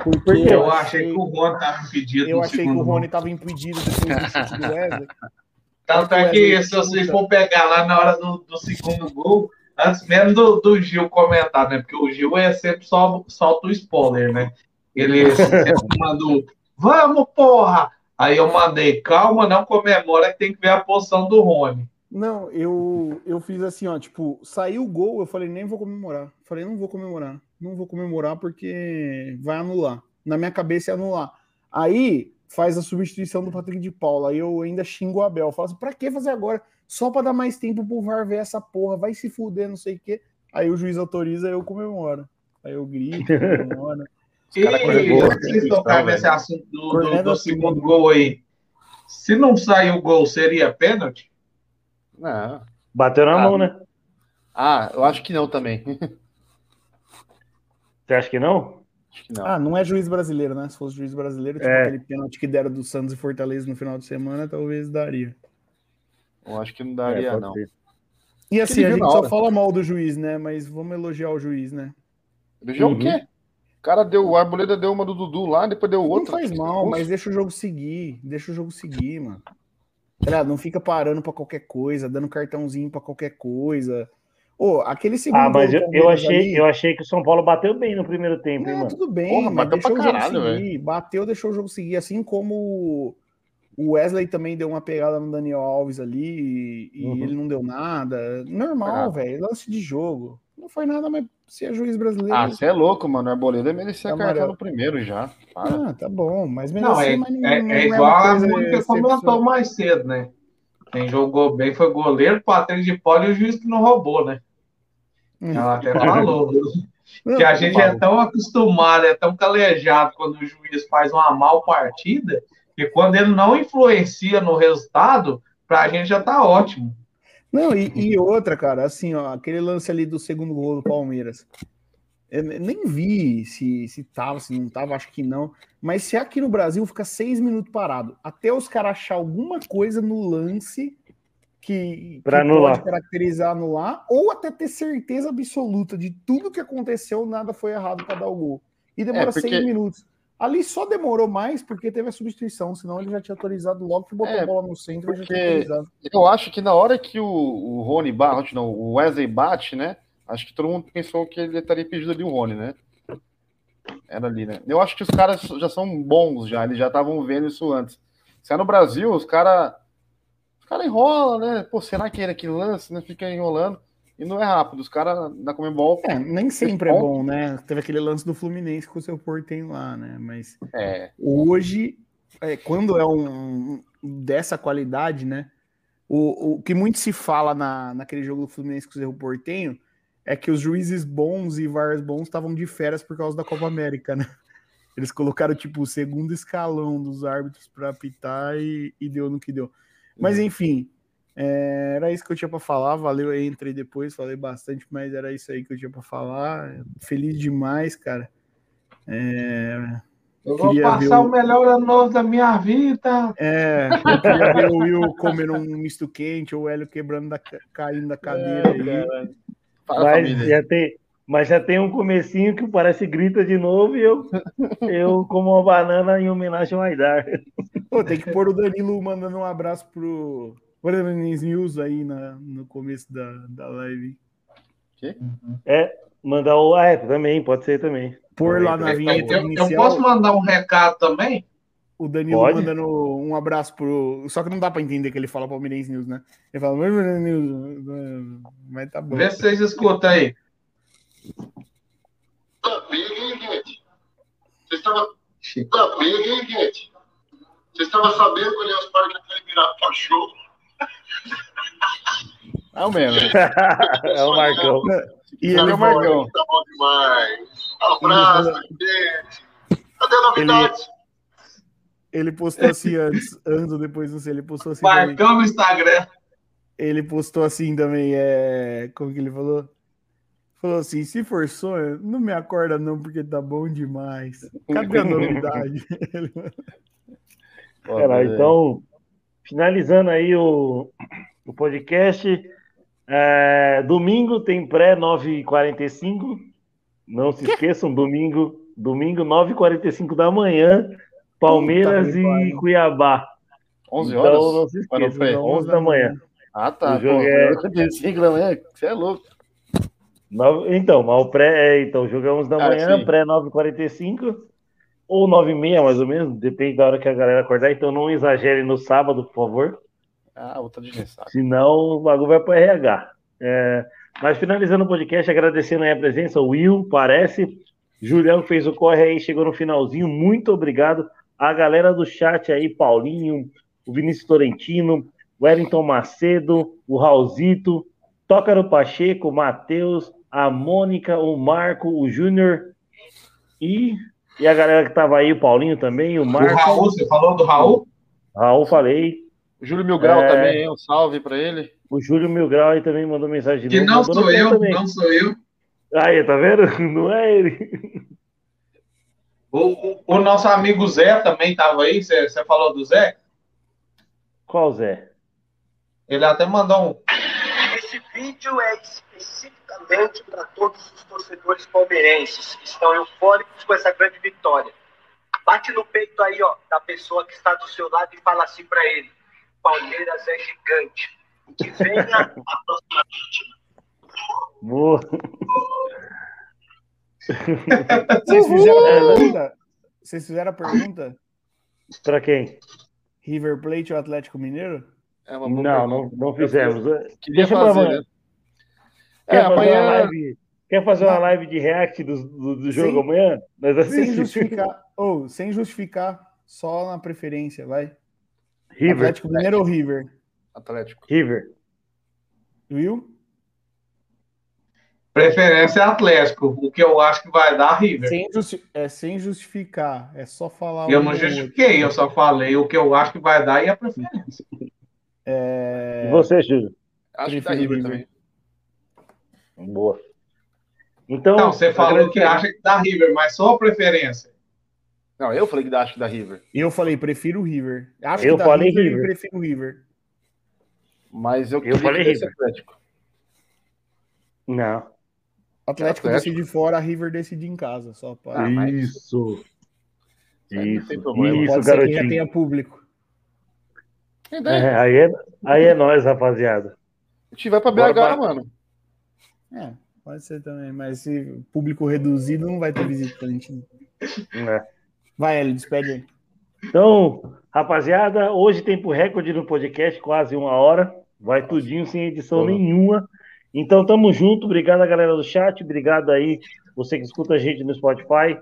Porque? Eu achei que o Rony estava impedido Eu achei que o. Rony tava impedido depois do chute do Wesley. Tanto é que se vocês for pegar lá na hora do, do segundo gol, antes mesmo do, do Gil comentar, né? Porque o Gil é sempre só solta o spoiler, né? Ele sempre mandou, vamos, porra! Aí eu mandei, calma, não comemora que tem que ver a posição do Rony. Não, eu, eu fiz assim, ó, tipo, saiu o gol, eu falei, nem vou comemorar. Falei, não vou comemorar. Não vou comemorar porque vai anular. Na minha cabeça é anular. Aí faz a substituição do Patrick de Paula. Aí eu ainda xingo o Abel. Eu falo assim, pra que fazer agora? Só pra dar mais tempo pro VAR ver essa porra. Vai se fuder, não sei o quê. Aí o juiz autoriza, eu comemoro. Aí eu grito, comemoro. E antes de tocar nesse assunto do, do- do assim, segundo gol aí, se não sair o gol, seria pênalti? Não. Bateu na Ah. mão, né? Ah, eu acho que não também. Você acha que não? Acho que não. Ah, não é juiz brasileiro, né? Se fosse juiz brasileiro, tipo É. aquele pênalti que deram do Santos e Fortaleza no final de semana, talvez daria. Eu acho que não É, daria, pode não. ser. E assim, a gente só fala mal do juiz, né? Mas vamos elogiar o juiz, né? Elogiou Uhum. o quê? O cara deu, o Arboleda deu uma do Dudu lá, depois deu Não outra. faz mal, mas deixa o jogo seguir. Deixa o jogo seguir, mano. Não fica parando pra qualquer coisa, dando cartãozinho pra qualquer coisa. Ô, aquele segundo Ah, mas eu, eu, achei, ali- eu achei que o São Paulo bateu bem no primeiro tempo, hein, Não, mano? tudo bem, Porra, bateu deixou pra o jogo caralho, seguir. Bateu, deixou o jogo seguir. Assim como o Wesley também deu uma pegada no Daniel Alves ali e, Uhum. ele não deu nada. Normal, velho. Lance de jogo. Não foi nada, mas se é juiz brasileiro. Ah, você é louco, mano. O Arboleda merecia Amarelo. cartão no primeiro já. Para. Ah, tá bom, mas mesmo Não, assim, é, mas não, é, não é é igual a Mônica comentou mais cedo, né? Quem jogou bem foi o goleiro, Patrick de Paula e o juiz que não roubou, né? Hum. Ela até falou. Que a gente é tão acostumado, é tão calejado quando o juiz faz uma mal partida, que quando ele não influencia no resultado, pra gente já tá ótimo. Não, e, e outra, cara, assim, ó, aquele lance ali do segundo gol do Palmeiras. Eu ne- nem vi se, se tava, se não tava, acho que não. Mas se aqui no Brasil fica seis minutos parado, até os caras achar alguma coisa no lance que, Pra que anular. pode caracterizar anular, ou até ter certeza absoluta de tudo que aconteceu, nada foi errado para dar o gol. E demora É, porque- seis minutos. Ali só demorou mais porque teve a substituição, senão ele já tinha autorizado logo que botou É, a bola no centro e já tinha porque- autorizado. Eu acho que na hora que o, o Rony bate, não, o Wesley bate, né? Acho que todo mundo pensou que ele estaria pedido ali o Rony, né? Era ali, né? Eu acho que os caras já são bons já, eles já estavam vendo isso antes. Se é no Brasil, os caras cara enrolam, né? Pô, será que ele aqui lance, né? Fica enrolando. E não é rápido. Os caras da Comembol. É, nem sempre é bom, né? Teve aquele lance do Fluminense com o seu Portem lá, né? Mas É, hoje, é, quando é um dessa qualidade, né? O, o que muito se fala na, naquele jogo do Fluminense com o Cerro Portenho é que os juízes bons e VARs bons estavam de férias por causa da Copa América, né? Eles colocaram, tipo, o segundo escalão dos árbitros para apitar e, e deu no que deu. Mas, enfim, é, era isso que eu tinha para falar. Valeu aí, entrei depois, falei bastante, mas era isso aí que eu tinha para falar. Feliz demais, cara. É, Eu vou passar o- o melhor ano novo da minha vida. É, eu queria ver o Will comendo um misto quente ou o Hélio quebrando da, ca- caindo da cadeira aí. para a Mas família. já, tem, mas já tem um comecinho que parece grita de novo e eu, eu como uma banana em homenagem ao Aidar. Pô, tem que pôr o Danilo mandando um abraço pro Guarani's News aí na, no começo da, da live. Mandar o. Ah, é, também, pode ser também. Pôr lá na Eu, vinheta eu- eu inicial, posso mandar um recado também? o Danilo Pode? mandando um abraço pro. Só que não dá pra entender que ele fala Palmeirense News, né? Ele fala News, mas tá bom. Vê se vocês escutam aí. Também, hein, gente? Você estava. Também, hein, gente? Você estava sabendo que o Allianz Parque ia ter virado cachorro? É o mesmo. é o Marcão. E ele, Valeu, Marcão. Tá bom demais. Abraço, gente. Cadê a novidade? ele postou assim antes, antes ou depois, não sei, ele postou assim também. Marcão no Instagram. Ele postou assim também, é. Como que ele falou? Falou assim: se for sonho, não me acorda não, porque tá bom demais. Cadê a novidade? Cara, então, finalizando aí o, o podcast. é, domingo tem pré 9h45. Não se esqueçam, domingo, domingo 9h45 da manhã, Palmeiras Puta e. Cuiabá. 11 Então horas? não se esqueçam, não, 11 da manhã. Ah, tá. O jogo pô, é- 45 da manhã, você é louco. Então, mas o pré, é, então, 11 da Ah, manhã, sim. pré 9h45 ou 9h30 mais ou menos, depende da hora que a galera acordar, então não exagere no sábado, por favor. Ah, outra de ressaca. Senão o bagulho vai para RH. É, mas finalizando o podcast, agradecendo aí a presença, o Will, parece. Julião fez o corre aí, chegou no finalzinho. Muito obrigado. A galera do chat aí, Paulinho, o Vinícius Torrentino, o Wellington Macedo, o Raulzito, Tócaro Pacheco, Matheus, a Mônica, o Marco, o Júnior e, e a galera que tava aí, o Paulinho também, o O Marco. Raul, você falou do Raul? Raul, falei. O Júlio Mil Grau É. também, hein? um salve pra ele. O Júlio Milgrau aí também mandou mensagem de Que novo. não sou eu, também. não sou eu. Aí, tá vendo? Não é ele. O, o- o nosso amigo Zé também estava aí. Você falou do Zé? Qual Zé? Ele até mandou um. Esse vídeo é especificamente para todos os torcedores palmeirenses que estão eufóricos com essa grande vitória. Bate no peito aí, ó, da pessoa que está do seu lado e fala assim para ele: Palmeiras é gigante. Que venha a próxima vítima. Boa. Vocês fizeram a pergunta? Vocês fizeram a pergunta? Pra quem? River Plate ou Atlético Mineiro? É Não, não, não fizemos. Queria Deixa fazer, né? Quer, É, fazer uma amanhã. live, quer fazer uma live de react do, do, do jogo Sim. amanhã? Nós Sem justificar. Ou, sem justificar, só na preferência, vai. River. Atlético Mineiro ou River? Atlético. River. Viu? Preferência é Atlético. O que eu acho que vai dar River. Sem justi- é sem justificar. É só falar. Eu um não ou outro. justifiquei, eu só falei o que eu acho que vai dar e a preferência. É, E você, Júlio? Acho que dá Prefiro River River. também. Boa. Então, Não, você falou que acha que dá River, mas sua preferência. Não, eu falei que dá, acho que dá River. Eu falei, prefiro o River. Acho Eu que falei River, River. prefiro o River. Mas eu, Eu queria falei River. Atlético. Não. Atlético, Atlético. decide fora, River decide em casa. Só pra... Ah, mas- Isso. Isso. Isso, Pode ser que já garotinho. tenha público. Ideia. É, aí, é, aí é nós, rapaziada. A gente vai pra BH, bora. mano. É, pode ser também. Mas se público reduzido, não vai ter visitante. É. Vai, Hélio, despede aí. Então, rapaziada, hoje tempo recorde no podcast, quase uma hora. Vai tudinho sem edição nenhuma. Então, tamo junto. Obrigado a galera do chat. Obrigado aí, você que escuta a gente no Spotify.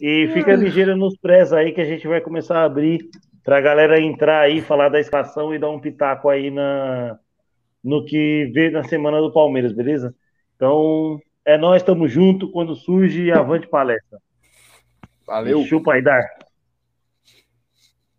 E fica ligeiro nos press aí que a gente vai começar a abrir pra galera entrar aí, falar da escalação e dar um pitaco aí na, no que vê na semana do Palmeiras, beleza? Então, é nós, tamo junto. Quando surge, avante palestra. Valeu. Chupa aí, Dar.